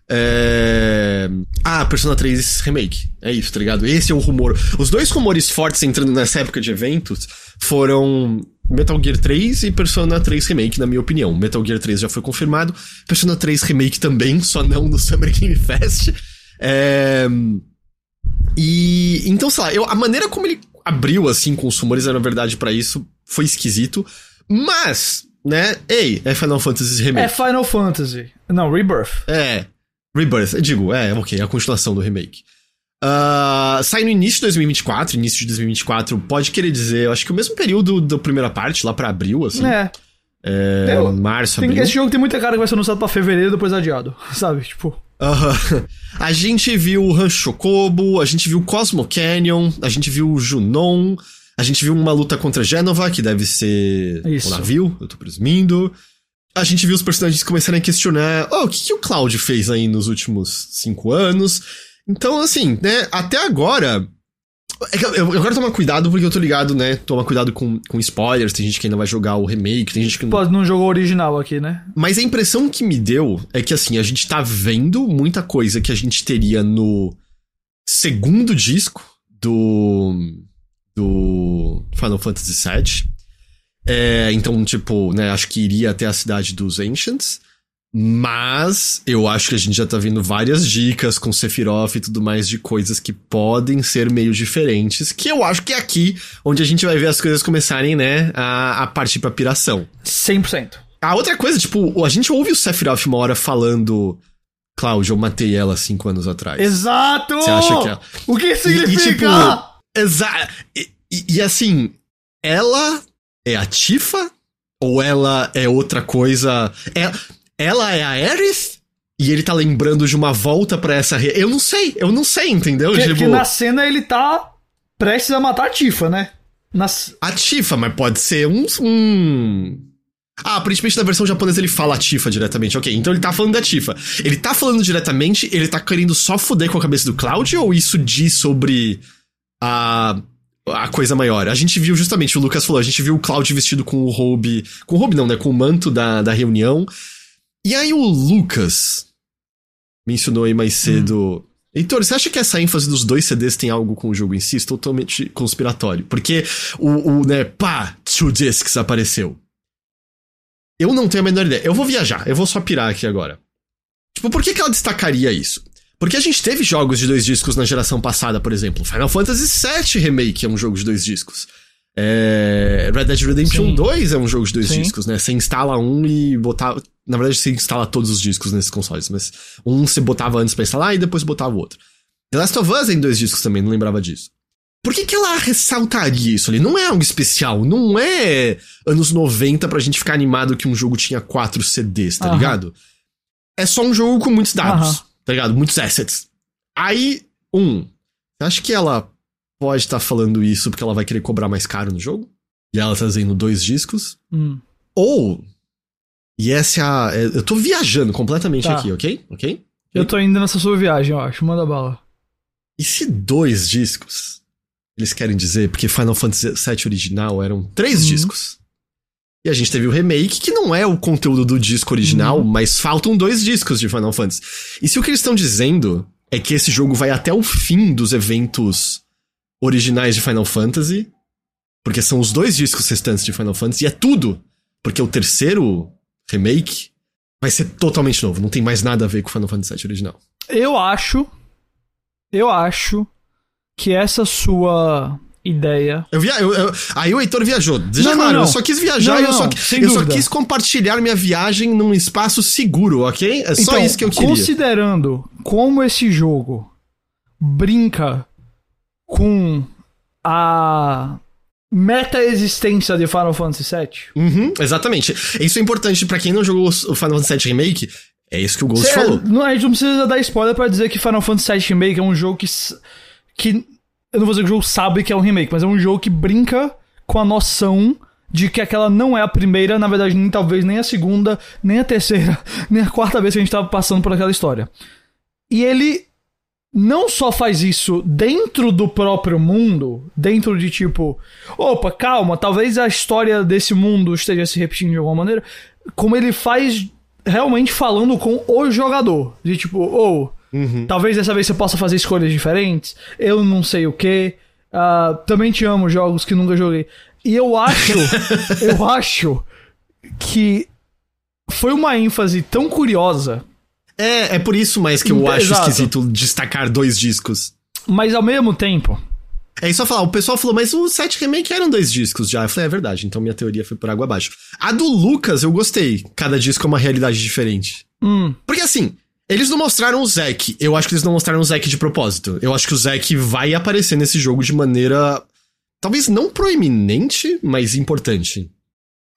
A: É... Ah, Persona 3 Remake. É isso, tá ligado? Esse é o rumor. Os dois rumores fortes entrando nessa época de eventos foram Metal Gear 3 e Persona 3 Remake, na minha opinião. Metal Gear 3 já foi confirmado, Persona 3 Remake também, só não no Summer Game Fest. É... E então, sei lá, eu, a maneira como ele abriu assim com os rumores era verdade pra isso foi esquisito, mas, né? Ei, é Final Fantasy
B: É
A: Remake.
B: Final Fantasy. Não, Rebirth.
A: É, Rebirth, eu digo, é, ok, a continuação do remake. Ah, sai no início de 2024, início de 2024, pode querer dizer, eu acho que o mesmo período da primeira parte, lá pra abril, assim.
B: É.
A: É,
B: Eu-
A: março,
B: Tem,
A: abril.
B: esse jogo tem muita cara que vai ser anunciado pra fevereiro e depois adiado. Sabe? Tipo.
A: A gente viu o Rancho Chocobo, a gente viu Cosmo Canyon, a gente viu o Junon, a gente viu uma luta contra Genova, que deve ser
B: Isso.
A: o navio, eu tô presumindo. A gente viu os personagens começarem a questionar, oh, o que, que o Cloud fez aí nos últimos cinco anos? Então, assim, né, até agora. é Eu, eu quero tomar cuidado porque eu tô ligado, né? Tomar cuidado com, com spoilers. Tem gente que ainda vai jogar o remake, tem gente que não
B: Pode não jogou original aqui, né?
A: mas a impressão que me deu é que, assim, a gente tá vendo muita coisa que a gente teria no segundo disco do. do Final Fantasy VII. É, então, tipo, né, acho que iria até a cidade dos Ancients. Mas eu acho que a gente já tá vendo várias dicas com Sephiroth e tudo mais de coisas que podem ser meio diferentes. Que eu acho que é aqui onde a gente vai ver as coisas começarem, né, a, a partir pra piração.
B: 100%.
A: A outra coisa, tipo, a gente ouve o Sephiroth uma hora falando. Cláudio, eu matei ela cinco anos atrás.
B: Exato!
A: Você acha que é?
B: O que
A: E,
B: significa?
A: e, tipo. Exa e, e- e, assim, ela é a Tifa? Ou ela é outra coisa? É, ela é a Aerith? E ele tá lembrando de uma volta pra essa. Re... Eu não sei, eu não sei, entendeu?
B: que,
A: tipo,
B: que na cena ele tá prestes a matar a Tifa, né? Nas...
A: A Tifa, mas pode ser um. um... Ah, aparentemente na versão japonesa ele fala Tifa diretamente. Ok, então ele tá falando da Tifa. Ele tá falando diretamente, ele tá querendo só foder com a cabeça do Cloud ou isso diz sobre a. A coisa maior. A gente viu justamente, o Lucas falou, a gente viu o Cloud vestido com o robe. Com o robe não, né? Com o manto da, da reunião. E aí o Lucas mencionou aí mais cedo. Heitor, você acha que essa ênfase dos dois CDs tem algo com o jogo em si? É Totalmente conspiratório. Porque o, o né, pá, Two Discs apareceu. Eu não tenho a menor ideia. Eu vou viajar, eu vou só pirar aqui agora. Tipo, por que, que ela destacaria isso? Porque a gente teve jogos de dois discos na geração passada, por exemplo. Final Fantasy VII Remake é um jogo de dois discos. É... Red Dead Redemption
B: Sim.
A: 2 é um jogo de dois
B: Sim.
A: discos, né? Você instala um e botava. Na verdade, você instala todos os discos nesses consoles, mas um você botava antes pra instalar e depois botava o outro. The Last of Us é em dois discos também, não lembrava disso. Por que, que ela ressaltaria isso ali? Não é algo especial, não é anos 90 pra gente ficar animado que um jogo tinha quatro CDs, tá ligado? É só um jogo com muitos dados, tá ligado? Muitos assets. Aí, um, acha que ela pode estar falando isso porque ela vai querer cobrar mais caro no jogo? E ela tá trazendo dois discos?
B: Hum.
A: Ou, e essa é a. é- eu tô viajando completamente
B: Tá.
A: aqui, ok? Ok?
B: Eu tô indo nessa sua viagem, eu acho. Manda bala.
A: E se dois discos eles querem dizer, porque Final Fantasy VII original eram três
B: Uhum.
A: discos. E a gente teve o remake, que não é o conteúdo do disco original,
B: Uhum.
A: mas faltam dois discos de Final Fantasy. E se o que eles estão dizendo é que esse jogo vai até o fim dos eventos originais de Final Fantasy, porque são os dois discos restantes de Final Fantasy, e é tudo, porque o terceiro remake vai ser totalmente novo, não tem mais nada a ver com o Final Fantasy VII original.
B: Eu acho. Eu acho que essa sua ideia.
A: Eu via, eu, eu, aí o Heitor viajou. Deixa
B: Não, não,
A: claro,
B: não.
A: eu só quis viajar
B: Não,
A: e eu,
B: não,
A: só, eu só quis compartilhar minha viagem num espaço seguro, ok? É só
B: Então,
A: isso que eu queria.
B: Considerando como esse jogo brinca com a meta-existência de Final Fantasy VII.
A: Uhum, exatamente. Isso é importante pra quem não jogou o Final Fantasy VII Remake. É isso que o Ghost
B: Cê-
A: falou.
B: não, a gente não precisa dar spoiler pra dizer que Final Fantasy VII Remake é um jogo que. que eu não vou dizer que o jogo sabe que é um remake, mas é um jogo que brinca com a noção de que aquela não é a primeira, na verdade, nem talvez nem a segunda, nem a terceira, nem a quarta vez que a gente tava passando por aquela história. E ele não só faz isso dentro do próprio mundo, dentro de tipo, opa, calma, talvez a história desse mundo esteja se repetindo de alguma maneira, como ele faz realmente falando com o jogador. De tipo, ou, talvez dessa vez você possa fazer escolhas diferentes, eu não sei o que, também te amo jogos que nunca joguei. E eu acho, eu acho que foi uma ênfase tão curiosa
A: É, é por isso mais que eu acho
B: Exato.
A: esquisito destacar dois discos.
B: Mas ao mesmo tempo,
A: É isso a falar, o pessoal falou, mas o 7 Remake eram dois discos já. Eu falei, é verdade, então minha teoria foi por água abaixo. A do Lucas eu gostei. Cada disco é uma realidade diferente.
B: hum,
A: Porque assim, eles não mostraram o Zack. Eu acho que eles não mostraram o Zack de propósito. Eu acho que o Zack vai aparecer nesse jogo de maneira. Talvez não proeminente, mas importante.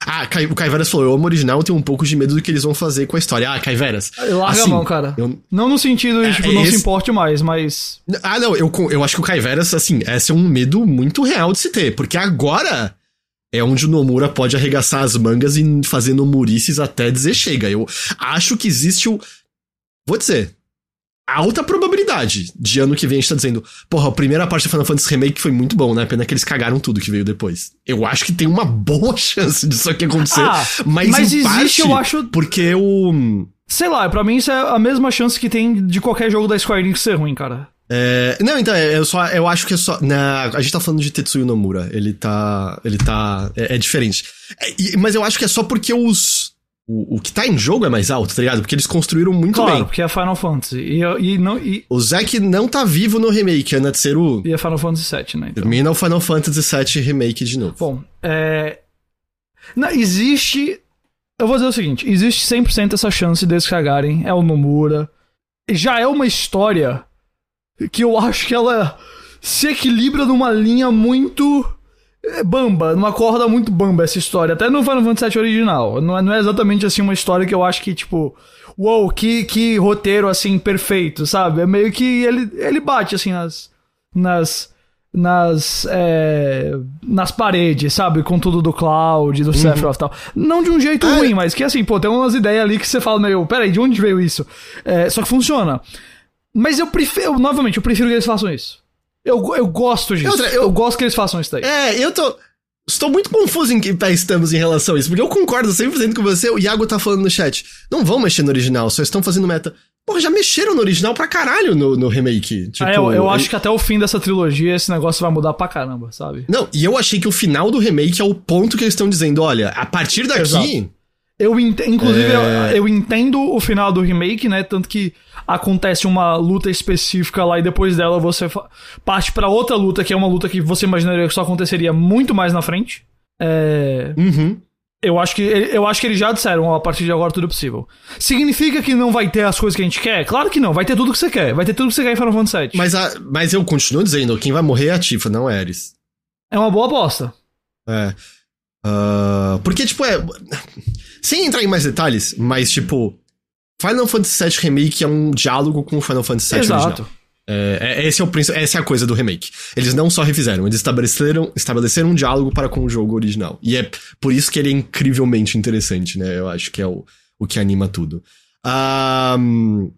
A: Ah, o Caiveras falou: eu amo original, tenho um pouco de medo do que eles vão fazer com a história. Ah, Caiveras.
B: larga
A: assim,
B: a mão, cara.
A: eu-
B: Não no sentido de,
A: É,
B: tipo, não se importe mais, mas.
A: Ah, não, eu, eu acho que o Caiveras, assim, esse é um medo muito real de se ter. Porque agora é onde o Nomura pode arregaçar as mangas e fazer nomurices até dizer chega. Eu acho que existe o. Vou dizer. Alta probabilidade de ano que vem a gente tá dizendo, porra, a primeira parte do Final Fantasy Remake foi muito bom, né? Pena que eles cagaram tudo que veio depois. Eu acho que tem uma boa chance disso aqui acontecer.
B: Ah,
A: mas
B: mas
A: em
B: existe,
A: parte,
B: eu acho-
A: Porque o.
B: Sei lá, pra mim isso é a mesma chance que tem de qualquer jogo da Square Enix ser ruim, cara.
A: É, não, então, é, eu só, eu acho que é só, na, a gente tá falando de Tetsuya Nomura, ele tá, ele tá, é, é diferente. É, mas eu acho que é só porque os, o, o que tá em jogo é mais alto, tá ligado? Porque eles construíram muito
B: Claro,
A: bem.
B: porque é Final Fantasy. E, e, não, e,
A: O Zack não tá vivo no remake, é Natseru
B: e é Final Fantasy VII, né? Então.
A: termina o Final Fantasy VII Remake de novo.
B: Bom, é. Não, existe. Eu vou dizer o seguinte: existe 100% essa chance deles cagarem. É o Nomura. Já é uma história que eu acho que ela se equilibra numa linha muito. É, Bamba, numa corda muito bamba essa história. Até no Final Fantasy VII original. Não é, não é exatamente assim uma história que eu acho que, tipo. Uou, que, que roteiro assim perfeito, sabe? É meio que ele, ele bate assim nas. nas nas é, nas paredes, sabe? Com tudo do Cloud, do Sephiroth e tal. Não de um jeito
A: Ah,
B: ruim, mas que assim, pô, tem umas ideias ali que você fala, meu, peraí, de onde veio isso? É, só que funciona. Mas eu prefiro, novamente, eu prefiro que eles façam isso. Eu, eu gosto disso.
A: Outra,
B: eu...
A: eu-
B: gosto que eles façam isso daí.
A: É, eu tô. Estou muito confuso em que pé estamos em relação a isso, porque eu concordo 100% com você. O Iago tá falando no chat. Não vão mexer no original, só estão fazendo meta. Porra, já mexeram no original pra caralho no, no remake. Tipo,
B: Ah, eu, eu acho que até o fim dessa trilogia esse negócio vai mudar pra caramba, sabe?
A: Não, e eu achei que o final do remake é o ponto que eles estão dizendo: olha, a partir daqui.
B: Exato. Eu ent... Inclusive,
A: É.
B: eu, eu entendo o final do remake, né? Tanto que acontece uma luta específica lá e depois dela você fa- parte pra outra luta, que é uma luta que você imaginaria que só aconteceria muito mais na frente. É...
A: Uhum.
B: Eu acho que eu acho que eles já disseram, ó, a partir de agora tudo é possível. Significa que não vai ter as coisas que a gente quer? Claro que não, vai ter tudo que você quer. Vai ter tudo que você quer em Final Fantasy VII.
A: Mas, a, mas eu continuo dizendo: quem vai morrer é a Tifa, não é Ares.
B: É uma boa aposta.
A: É. Ah, porque, tipo, é. Sem entrar em mais detalhes, mas, tipo. Final Fantasy VII Remake é um diálogo com o Final Fantasy VII original.
B: Exato.
A: É, é- esse é o, essa é a coisa do remake. Eles não só refizeram, eles estabeleceram, estabeleceram um diálogo para com o jogo original. E é por isso que ele é incrivelmente interessante, né? Eu acho que é o, o que anima tudo. Ahn,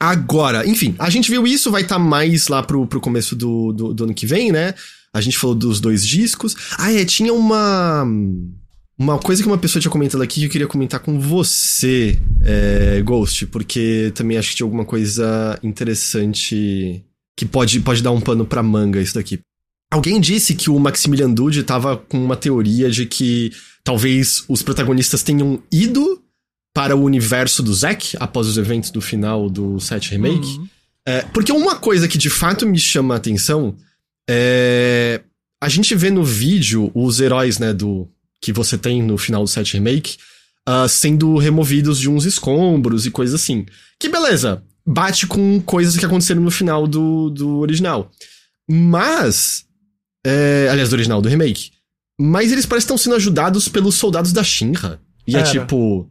A: agora, enfim, a gente viu isso, vai estar mais lá pro, pro começo do, do, do ano que vem, né? A gente falou dos dois discos. Ah, é, tinha uma. Uma coisa que uma pessoa tinha comentado aqui que eu queria comentar com você, é, Ghost, porque também acho que tinha alguma coisa interessante que pode, pode dar um pano pra manga isso daqui. Alguém disse que o Maximilian Dude tava com uma teoria de que talvez os protagonistas tenham ido para o universo do Zack após os eventos do final do 7 Remake.
B: Uhum.
A: É, porque uma coisa que de fato me chama a atenção é. A gente vê no vídeo os heróis, né, do. Que você tem no final do 7 Remake, uh, sendo removidos de uns escombros e coisas assim. Que beleza, bate com coisas que aconteceram no final do, do original. Mas. É, aliás, do original, do remake. Mas eles parecem que estão sendo ajudados pelos soldados da Shinra. E
B: Era.
A: é tipo.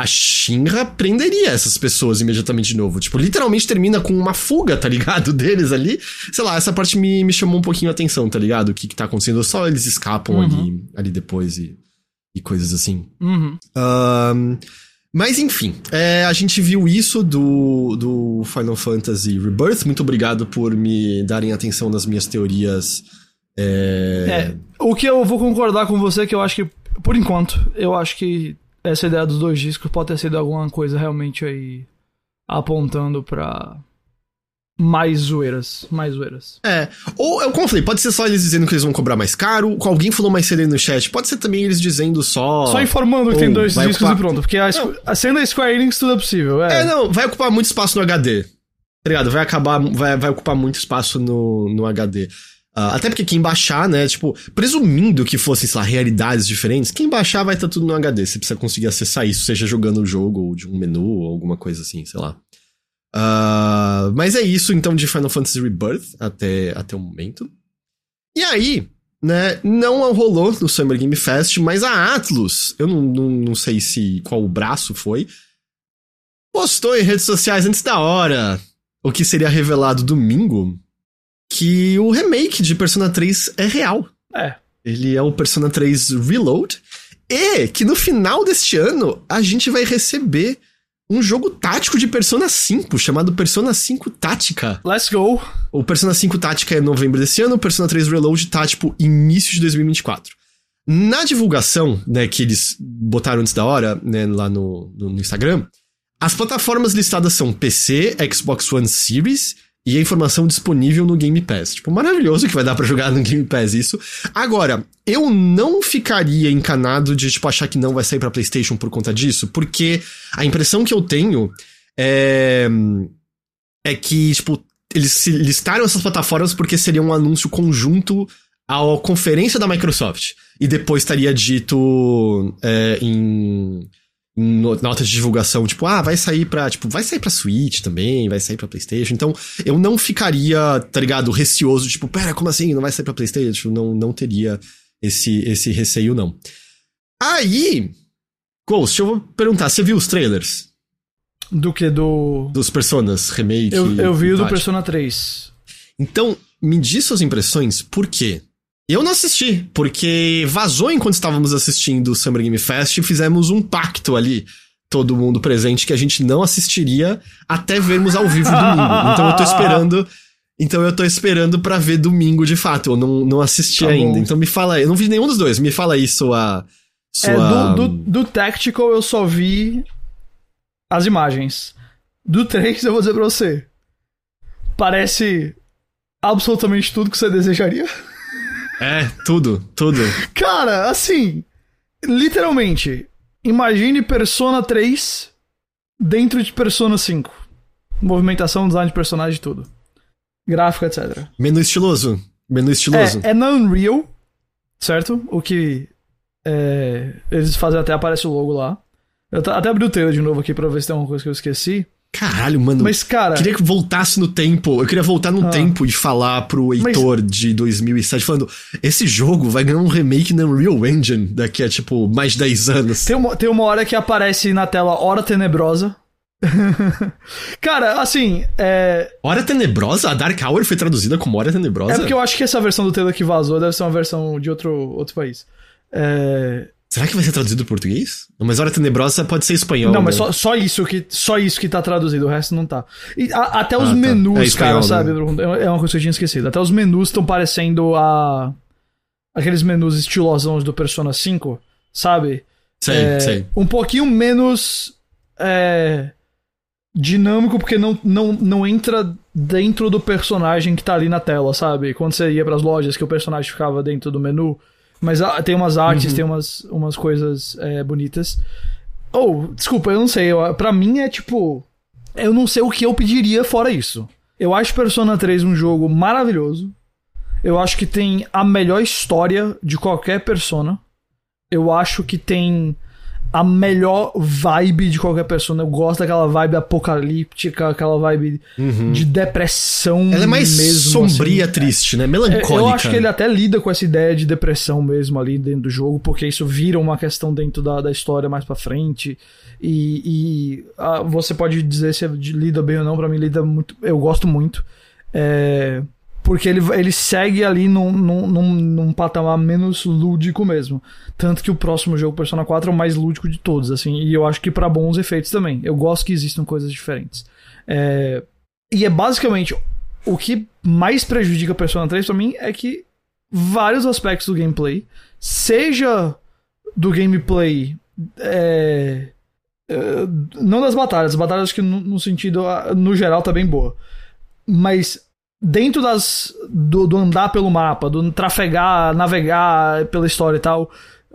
A: A Shinra prenderia essas pessoas imediatamente de novo. Tipo, literalmente termina com uma fuga, tá ligado? Deles ali. Sei lá, essa parte me, me chamou um pouquinho a atenção, tá ligado? O que, que tá acontecendo. Só eles escapam
B: Uhum.
A: ali, ali depois e, e coisas assim.
B: Uhum.
A: Ahn, mas enfim, é, a gente viu isso do, do Final Fantasy Rebirth. Muito obrigado por me darem atenção nas minhas teorias. É,
B: É, o que eu vou concordar com você é que eu acho que, por enquanto, eu acho que essa ideia dos dois discos pode ter sido alguma coisa realmente aí apontando pra mais zoeiras, mais zoeiras.
A: é. Ou, eu- como eu falei, pode ser só eles dizendo que eles vão cobrar mais caro. Alguém falou mais cedo aí no chat. Pode ser também eles dizendo só.
B: Só informando que tem dois discos
A: ocupar-
B: e pronto, porque a, a sendo a Square Enix tudo é possível, é.
A: É, não, vai ocupar muito espaço no HD. Tá ligado? Vai acabar, vai, vai ocupar muito espaço no, no HD. Ah, até porque quem baixar, né, tipo, presumindo que fossem, sei lá, realidades diferentes, quem baixar vai estar tudo no HD. Você precisa conseguir acessar isso, seja jogando o jogo ou de um menu ou alguma coisa assim, sei lá. Ah, mas é isso, então, de Final Fantasy Rebirth até, até o momento. E aí, né, não rolou no Summer Game Fest, mas a Atlus, eu não, não, não sei se qual o braço foi, postou em redes sociais antes da hora o que seria revelado domingo que o remake de Persona 3 é real.
B: É.
A: Ele é o Persona 3 Reload e que no final deste ano a gente vai receber um jogo tático de Persona 5 chamado Persona 5 Tática.
B: Let's go.
A: O Persona 5 Tática é novembro desse ano, o Persona 3 Reload tá tipo início de 2024. Na divulgação, né, que eles botaram antes da hora, né, lá no, no, no Instagram, as plataformas listadas são PC, Xbox One Series e a informação disponível no Game Pass. Tipo, maravilhoso que vai dar pra jogar no Game Pass isso. Agora, eu não ficaria encanado de, tipo, achar que não vai sair pra PlayStation por conta disso, porque a impressão que eu tenho é. é que, tipo, eles listaram essas plataformas porque seria um anúncio conjunto à conferência da Microsoft. E depois estaria dito é, em, nota de divulgação, tipo, ah, vai sair pra. Tipo, vai sair pra Switch também, vai sair pra Playstation. Então, eu não ficaria, tá ligado, receoso, tipo, pera, como assim? Não vai sair pra Playstation? Não, não teria esse, esse receio, não. Aí. Ghost, eu vou perguntar, você viu os trailers
B: Do que? Do.
A: dos Personas Remake?
B: Eu, eu vi o do? Persona 3.
A: Então, me diz suas impressões, por quê? Eu não assisti, porque vazou enquanto estávamos assistindo o Summer Game Fest e fizemos um pacto ali, todo mundo presente, que a gente não assistiria até vermos ao vivo domingo. Então eu tô esperando. Então eu tô esperando pra ver domingo de fato. Eu não, não assisti
B: Tá
A: ainda.
B: bom.
A: Então me fala aí. Eu não vi nenhum dos dois. Me fala aí sua. sua...
B: É, do, do, do Tactical eu só vi as imagens. Do 3 eu vou dizer pra você. Parece absolutamente tudo que você desejaria.
A: É, tudo, tudo.
B: Cara, assim, literalmente, imagine Persona 3 dentro de Persona 5. Movimentação, design de personagem, tudo. Gráfico, etc.
A: Menu estiloso. Menu estiloso.
B: É, é na Unreal, certo? O que é, eles fazem até aparece o logo lá. Eu até abri o trailer de novo aqui pra ver se tem alguma coisa que eu esqueci.
A: Caralho, mano.
B: Mas, cara,
A: queria que voltasse no tempo. Eu queria voltar no
B: Ah.
A: tempo e falar pro Heitor de 2007, falando: esse jogo vai ganhar um remake na Unreal Engine daqui a, tipo, mais de 10 anos.
B: tem uma, tem uma hora que aparece na tela Hora Tenebrosa. cara, assim, é,
A: Hora Tenebrosa? A Dark Hour foi traduzida como Hora Tenebrosa?
B: é porque eu acho que essa versão do trailer que vazou deve ser uma versão de outro, outro país. É,
A: Será que vai ser traduzido em português? Mas Hora Tenebrosa pode ser espanhol.
B: Não, mas
A: né?
B: só, só isso que só isso que tá traduzido, o resto não tá. E a- até os
A: Ah, tá.
B: menus,
A: É espanhol,
B: cara,
A: né?
B: sabe? É é uma coisa que eu tinha esquecido. Até os menus estão parecendo a aqueles menus estilosões do Persona 5, sabe?
A: Sei,
B: É,
A: sei.
B: Um pouquinho menos é, dinâmico, porque não, não, não entra dentro do personagem que tá ali na tela, sabe? Quando você ia pras lojas que o personagem ficava dentro do menu. Mas ah, tem umas artes,
A: Uhum.
B: tem umas, umas coisas é, bonitas. Ou, desculpa, eu não sei. Eu, pra mim é tipo. Eu não sei o que eu pediria fora isso. Eu acho Persona 3 um jogo maravilhoso. Eu acho que tem a melhor história de qualquer Persona. Eu acho que tem a melhor vibe de qualquer pessoa. Eu gosto daquela vibe apocalíptica, aquela vibe
A: Uhum.
B: de depressão.
A: Ela é mais
B: mesmo,
A: sombria,
B: assim.
A: triste, né?
B: É,
A: Melancólica.
B: Eu acho que ele até lida com essa ideia de depressão mesmo ali dentro do jogo, porque isso vira uma questão dentro da, da história mais pra frente. E, e, ah, você pode dizer se lida bem ou não, pra mim lida muito. Eu gosto muito. É, porque ele, ele segue ali num, num, num, num patamar menos lúdico mesmo. Tanto que o próximo jogo, Persona 4, é o mais lúdico de todos, assim. E eu acho que pra bons efeitos também. Eu gosto que existam coisas diferentes. É, e é basicamente o que mais prejudica Persona 3 pra mim é que vários aspectos do gameplay, seja do gameplay. é, é, não das batalhas, as batalhas acho que no, no sentido, no geral, tá bem boa. Mas dentro das do, do andar pelo mapa, do trafegar, navegar pela história e tal,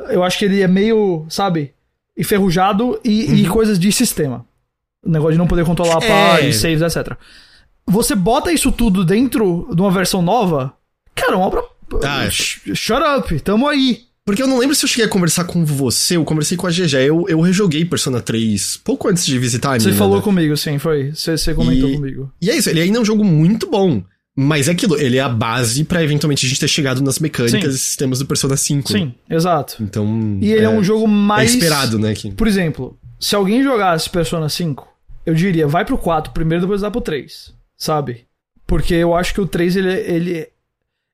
B: eu acho que ele é meio, sabe, enferrujado e, e coisas de sistema. O negócio de não poder controlar a
A: É.
B: party, saves, etc. Você bota isso tudo dentro de uma versão nova, cara, uma obra.
A: Ah,
B: Sh- Shut up, tamo aí.
A: Porque eu não lembro se eu cheguei a conversar com você, eu conversei com a GG. Eu, eu rejoguei Persona 3 pouco antes de visitar a
B: Você falou
A: né?
B: comigo, sim, foi. Você, você comentou
A: E-
B: comigo.
A: E é isso, ele ainda é um jogo muito bom. Mas é aquilo, ele é a base pra eventualmente a gente ter chegado nas mecânicas
B: Sim.
A: e sistemas do Persona 5.
B: Sim, exato.
A: Então.
B: E ele é, um jogo
A: É
B: mais.
A: esperado, né? Que...
B: Por exemplo, se alguém jogasse Persona 5, eu diria, vai pro 4 primeiro, depois dá pro 3. Sabe? Porque eu acho que o 3 ele, ele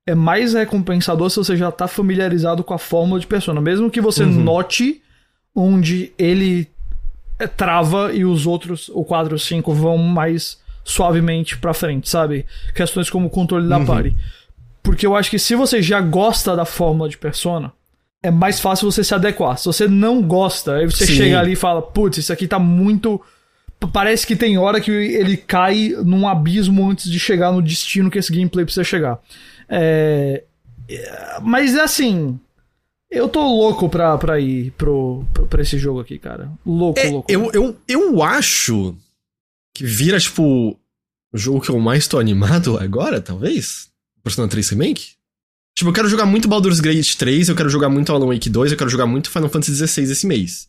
B: é mais recompensador se você já tá familiarizado com a fórmula de Persona. Mesmo que você
A: Uhum.
B: note onde ele é, trava e os outros, o 4 e o 5, vão mais suavemente pra frente, sabe? Questões como o controle da
A: Uhum.
B: party. Porque eu acho que se você já gosta da fórmula de Persona, é mais fácil você se adequar. Se você não gosta, aí você
A: Sim.
B: chega ali e fala, putz, isso aqui tá muito. Parece que tem hora que ele cai num abismo antes de chegar no destino que esse gameplay precisa chegar. É... é, Mas é assim. Eu tô louco pra, pra ir pro, pro- pra esse jogo aqui, cara. Louco,
A: É,
B: louco.
A: eu, eu, eu acho que vira, tipo, o jogo que eu mais tô animado agora, talvez? Persona 3 Remake? Tipo, eu quero jogar muito Baldur's Gate 3, eu quero jogar muito Alan Wake 2, eu quero jogar muito Final Fantasy XVI esse mês.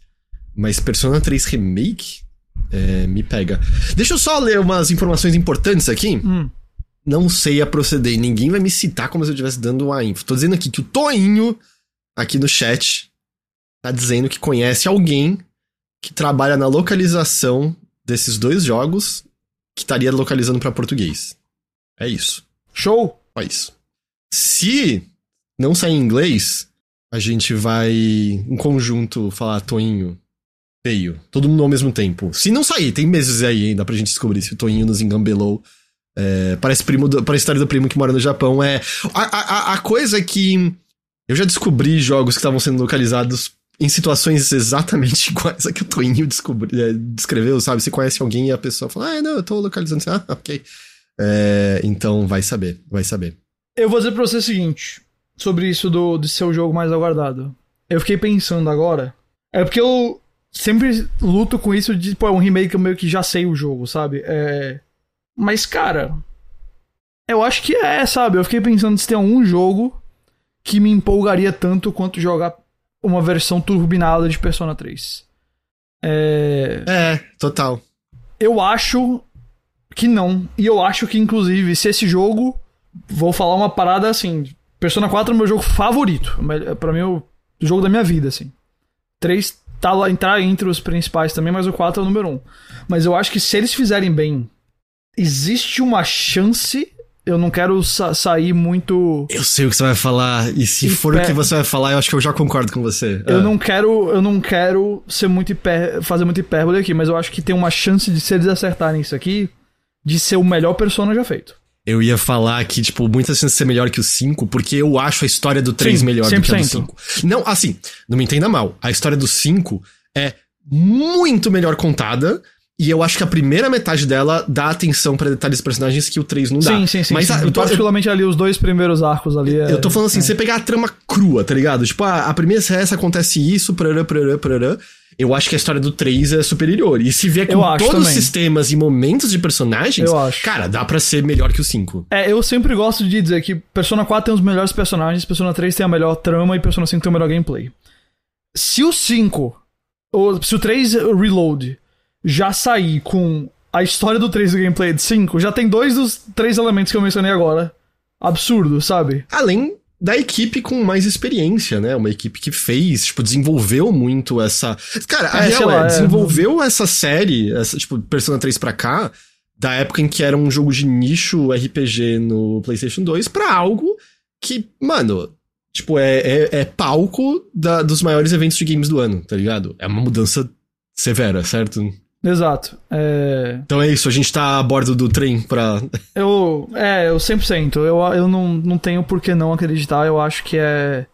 A: Mas Persona 3 Remake? É, me pega. Deixa eu só ler umas informações importantes aqui.
B: Hum,
A: Não sei a proceder. Ninguém vai me citar como se eu estivesse dando uma info. Tô dizendo aqui que o Toinho, aqui no chat, tá dizendo que conhece alguém que trabalha na localização desses dois jogos que estaria localizando pra português. É isso.
B: show!
A: Só isso. Se não sair em inglês, a gente vai em conjunto falar Toinho, feio, todo mundo ao mesmo tempo. Se não sair, tem meses aí ainda pra gente descobrir se o Toinho nos engambelou. É, parece primo do, parece história do primo que mora no Japão. É a, a, a- a coisa é que eu já descobri jogos que estavam sendo localizados em situações exatamente iguais a que o Toinho descobri, é, descreveu, sabe? Você conhece alguém e a pessoa fala, ah, não, eu tô localizando. Ah, ok. É, então vai saber, vai saber.
B: Eu vou dizer pra você o seguinte, sobre isso do, de ser o jogo mais aguardado. Eu fiquei pensando agora. É porque eu sempre luto com isso de, pô, é um remake que eu meio que já sei o jogo, sabe? É... Mas, cara. Eu acho que é, sabe? Eu fiquei pensando se tem algum jogo que me empolgaria tanto quanto jogar uma versão turbinada de Persona 3. É.
A: É, total.
B: Eu acho que não. E eu acho que, inclusive, se esse jogo. Vou falar uma parada assim. Persona 4 é o meu jogo favorito. Mas, Pra mim, é o jogo da minha vida, assim. 3 tá lá, entrar entre os principais também, mas o 4 é o número 1. Mas eu acho que se eles fizerem bem, existe uma chance. Eu não quero sa- sair muito.
A: Eu sei o que você vai falar, e se for o que você vai falar, eu acho que eu já concordo com você.
B: Eu
A: Ah.
B: não quero, eu não quero ser muito hiper, fazer muito hipérbole aqui, mas eu acho que tem uma chance de se eles acertarem isso aqui, de ser o melhor Persona já feito.
A: Eu ia falar que, tipo, muitas chances de ser melhor que o 5, porque eu acho a história do 3
B: Sim,
A: melhor do que a do
B: 100%.
A: 5. Não, assim, não me entenda mal. A história do 5 é muito melhor contada. E eu acho que a primeira metade dela dá atenção pra detalhes dos personagens que o 3 não dá.
B: Sim, sim, sim.
A: Mas
B: sim.
A: ah, eu, tô, eu,
B: particularmente ali os dois primeiros arcos ali. é-
A: eu tô falando assim, você pegar a trama crua, tá ligado? Tipo, ah, a primeira essa acontece isso, parará, parará, parará. eu acho que a história do 3 é superior. E se vier com todos os sistemas e momentos de personagens,
B: eu
A: cara, dá para ser melhor que o 5.
B: É, eu sempre gosto de dizer que Persona 4 tem os melhores personagens, Persona 3 tem a melhor trama e Persona 5 tem o melhor gameplay. Se o 5, ou se o 3 Reload já sair com a história do 3 do gameplay de 5, já tem dois dos três elementos que eu mencionei agora. Absurdo, sabe?
A: Além da equipe com mais experiência, né? Uma equipe que fez, tipo, desenvolveu muito essa. Cara, a é, real é, é, desenvolveu essa série, essa, tipo, Persona 3 pra cá, da época em que era um jogo de nicho RPG no PlayStation 2, pra algo que, mano, tipo, é, é, é palco da, dos maiores eventos de games do ano, tá ligado? É uma mudança severa, certo?
B: Exato. É...
A: Então é isso, a gente tá a bordo do trem pra.
B: Eu. É, eu 100%. Eu, eu não, não tenho por que não acreditar. Eu acho que é.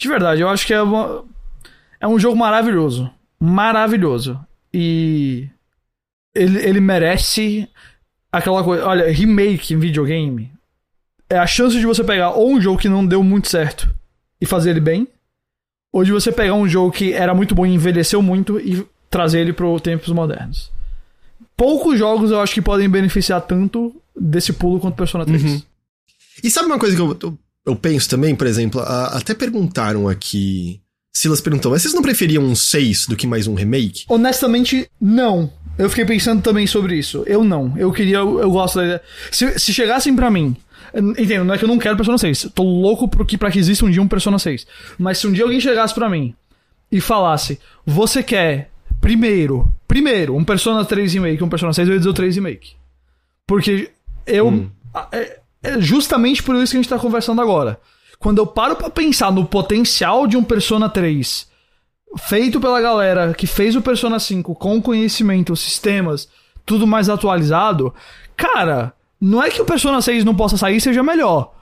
B: De verdade, eu acho que é uma... É um jogo maravilhoso. Maravilhoso. E. Ele, ele merece aquela coisa. Olha, remake em videogame é a chance de você pegar ou um jogo que não deu muito certo e fazer ele bem, ou de você pegar um jogo que era muito bom e envelheceu muito e trazer ele para tempos modernos. Poucos jogos eu acho que podem beneficiar tanto desse pulo quanto Persona 3. Uhum.
A: E sabe uma coisa que eu, eu, penso também, por exemplo, a, até perguntaram aqui. Silas perguntou, mas vocês não preferiam um 6 do que mais um remake?
B: Honestamente, não. Eu fiquei pensando também sobre isso. Eu não. Eu queria. Eu, eu gosto da ideia. Se, se chegassem para mim. Entendo, não é que eu não quero Persona 6. Tô louco pro que, pra que exista um dia um Persona 6. Mas se um dia alguém chegasse para mim e falasse: Você quer Primeiro, primeiro, um Persona 3 Remake, um Persona 6, eu ia dizer o 3 Remake. Porque eu. Hum. É, é justamente por isso que a gente tá conversando agora. Quando eu paro para pensar no potencial de um Persona 3 feito pela galera que fez o Persona 5 com conhecimento, sistemas, tudo mais atualizado, cara, não é que o Persona 6 não possa sair e seja melhor.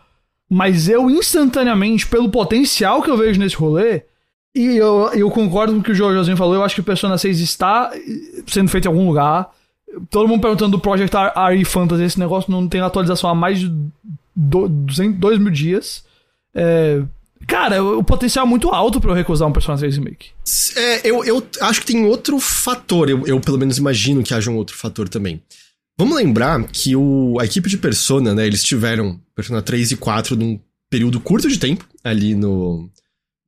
B: Mas eu instantaneamente, pelo potencial que eu vejo nesse rolê, e eu, eu concordo com o que o Jojozinho falou. Eu acho que o Persona 6 está sendo feito em algum lugar. Todo mundo perguntando do Project RE Fantasy. Esse negócio não tem atualização há mais de 2 mil dias. É, cara, o potencial é muito alto para eu recusar um Persona 3 Remake.
A: É, eu, eu acho que tem outro fator. Eu, eu pelo menos imagino que haja um outro fator também. Vamos lembrar que o, a equipe de Persona, né? Eles tiveram Persona 3 e 4 num período curto de tempo ali no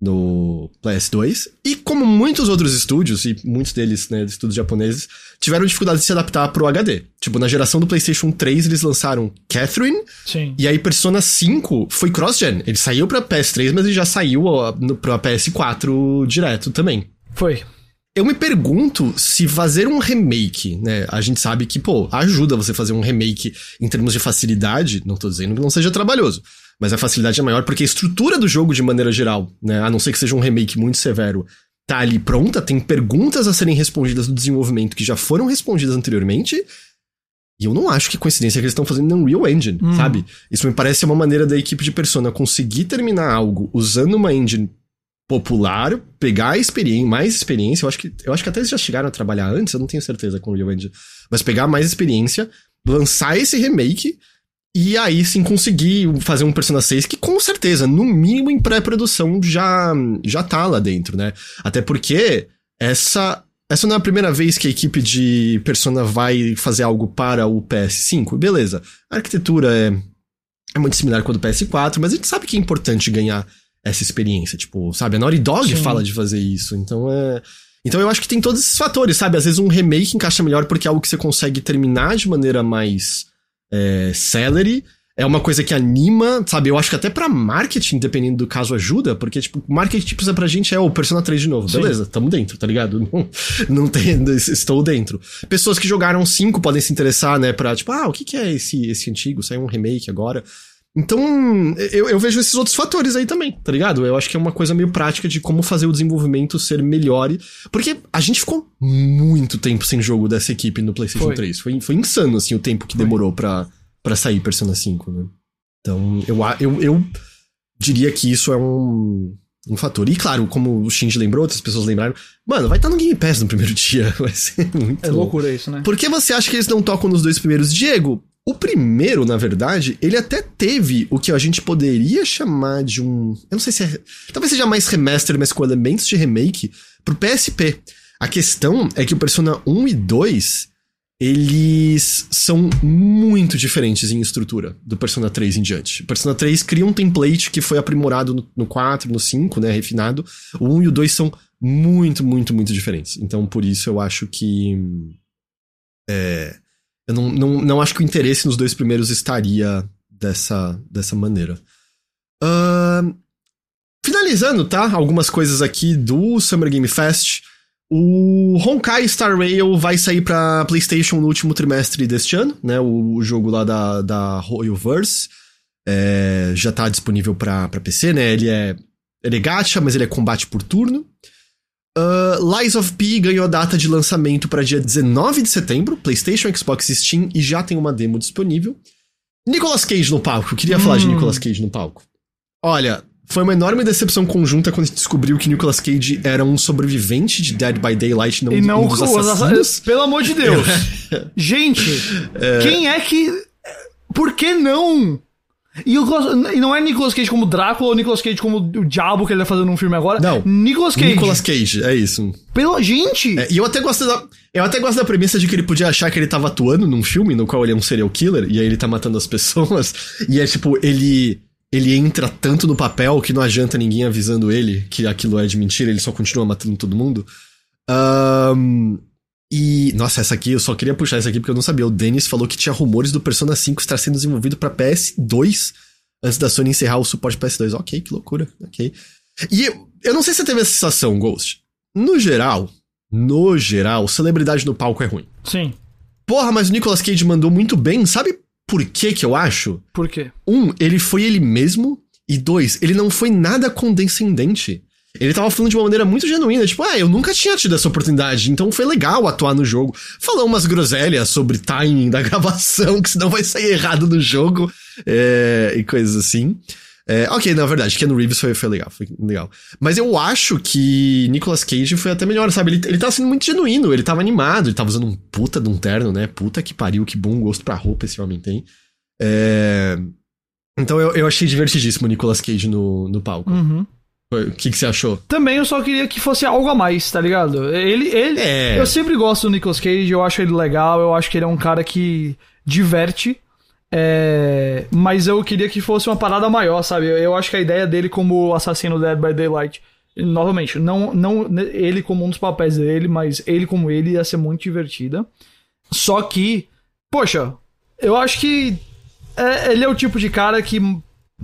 A: no PS2. E como muitos outros estúdios, e muitos deles, né, estúdios japoneses, tiveram dificuldade de se adaptar pro HD. Tipo, na geração do PlayStation 3 eles lançaram Catherine.
B: Sim.
A: E aí Persona 5 foi cross-gen. Ele saiu pra PS3, mas ele já saiu ó, no, pra PS4 direto também.
B: Foi.
A: Eu me pergunto se fazer um remake, né? A gente sabe que, pô, ajuda você fazer um remake em termos de facilidade. Não tô dizendo que não seja trabalhoso. Mas a facilidade é maior porque a estrutura do jogo, de maneira geral, né? A não ser que seja um remake muito severo, tá ali pronta, tem perguntas a serem respondidas no desenvolvimento que já foram respondidas anteriormente. E eu não acho que coincidência que eles estão fazendo no Unreal Engine, hum. sabe? Isso me parece uma maneira da equipe de Persona conseguir terminar algo usando uma engine popular, pegar experiência, mais experiência. Eu acho que eu acho que até eles já chegaram a trabalhar antes, eu não tenho certeza com o Unreal Engine, mas pegar mais experiência, lançar esse remake e aí sim conseguir fazer um Persona 6 que com certeza, no mínimo em pré-produção, já, já tá lá dentro, né? Até porque essa, essa não é a primeira vez que a equipe de Persona vai fazer algo para o PS5. Beleza, a arquitetura é, é muito similar com a do PS4, mas a gente sabe que é importante ganhar essa experiência. Tipo, sabe, a Naughty Dog sim. fala de fazer isso, então é. Então eu acho que tem todos esses fatores, sabe? Às vezes um remake encaixa melhor porque é algo que você consegue terminar de maneira mais é, salary. É uma coisa que anima, sabe? Eu acho que até pra marketing, dependendo do caso, ajuda, porque, tipo, marketing precisa pra gente é o Persona 3 de novo. Sim. Beleza, tamo dentro, tá ligado? Não, não tem, estou dentro. Pessoas que jogaram 5 podem se interessar, né, pra, tipo, ah, o que, que é esse, esse antigo? Saiu um remake agora. Então, eu, eu vejo esses outros fatores aí também, tá ligado? Eu acho que é uma coisa meio prática de como fazer o desenvolvimento ser melhor. Porque a gente ficou muito tempo sem jogo dessa equipe no PlayStation foi. 3. Foi, foi insano, assim, o tempo que foi. demorou pra, pra sair Persona 5, né? Então, eu, eu, eu diria que isso é um, um fator. E claro, como o Shinji lembrou, outras pessoas lembraram, mano, vai estar tá no Game Pass no primeiro dia. Vai ser muito.
B: É loucura isso, né?
A: Por que você acha que eles não tocam nos dois primeiros? Diego, o primeiro, na verdade, ele até teve o que a gente poderia chamar de um. Eu não sei se é. Talvez seja mais remaster, mas com elementos de remake pro PSP. A questão é que o Persona 1 e 2, eles são muito diferentes em estrutura do Persona 3 em diante. O Persona 3 cria um template que foi aprimorado no, no 4, no 5, né, refinado. O 1 e o 2 são muito, muito, muito diferentes. Então, por isso eu acho que. É, eu não, não, não acho que o interesse nos dois primeiros estaria dessa, dessa maneira. Uh, finalizando, tá? Algumas coisas aqui do Summer Game Fest. O Honkai Star Rail vai sair para PlayStation no último trimestre deste ano, né? O, o jogo lá da, da Royalverse é, já tá disponível para PC, né? Ele é, ele é gacha, mas ele é combate por turno. Uh, Lies of P ganhou a data de lançamento para dia 19 de setembro, PlayStation, Xbox Steam e já tem uma demo disponível. Nicolas Cage no palco, queria hum. falar de hum. Nicolas Cage no palco. Olha, foi uma enorme decepção conjunta quando a gente descobriu que Nicolas Cage era um sobrevivente de Dead by Daylight,
B: não, e não um dos assassinos. Pelo amor de Deus. gente, é... quem é que... Por que não? E, o, e não é Nicolas Cage como Drácula ou Nicolas Cage como o Diabo que ele tá fazendo um filme agora.
A: Não.
B: Nicolas Cage.
A: Nicolas Cage, é isso.
B: Pelo, gente!
A: É, e eu até gosto da. Eu até gosto da premissa de que ele podia achar que ele tava atuando num filme no qual ele é um serial killer, e aí ele tá matando as pessoas. E é tipo, ele ele entra tanto no papel que não adianta ninguém avisando ele que aquilo é de mentira, ele só continua matando todo mundo. Um, e. Nossa, essa aqui, eu só queria puxar essa aqui porque eu não sabia. O Dennis falou que tinha rumores do Persona 5 estar sendo desenvolvido para PS2 antes da Sony encerrar o suporte PS2. Ok, que loucura. Ok. E eu, eu não sei se você teve essa sensação, Ghost. No geral, no geral, celebridade no palco é ruim.
B: Sim.
A: Porra, mas o Nicolas Cage mandou muito bem. Sabe por que que eu acho?
B: Por quê?
A: Um, ele foi ele mesmo. E dois, ele não foi nada condescendente. Ele tava falando de uma maneira muito genuína, tipo, ah, eu nunca tinha tido essa oportunidade, então foi legal atuar no jogo. Falou umas groselhas sobre timing da gravação, que senão vai sair errado no jogo, é, e coisas assim. É, ok, na verdade, Ken Reeves foi, foi legal, foi legal. Mas eu acho que Nicolas Cage foi até melhor, sabe? Ele, ele tava sendo muito genuíno, ele tava animado, ele tava usando um puta de um terno, né? Puta que pariu, que bom gosto pra roupa esse homem tem. É... Então eu, eu achei divertidíssimo o Nicolas Cage no, no palco.
B: Uhum.
A: O que, que você achou?
B: Também eu só queria que fosse algo a mais, tá ligado? Ele. ele é. Eu sempre gosto do Nicolas Cage, eu acho ele legal, eu acho que ele é um cara que diverte. É, mas eu queria que fosse uma parada maior, sabe? Eu acho que a ideia dele como assassino Dead by Daylight, novamente, não, não ele como um dos papéis dele, mas ele como ele ia ser muito divertida. Só que, poxa, eu acho que é, ele é o tipo de cara que,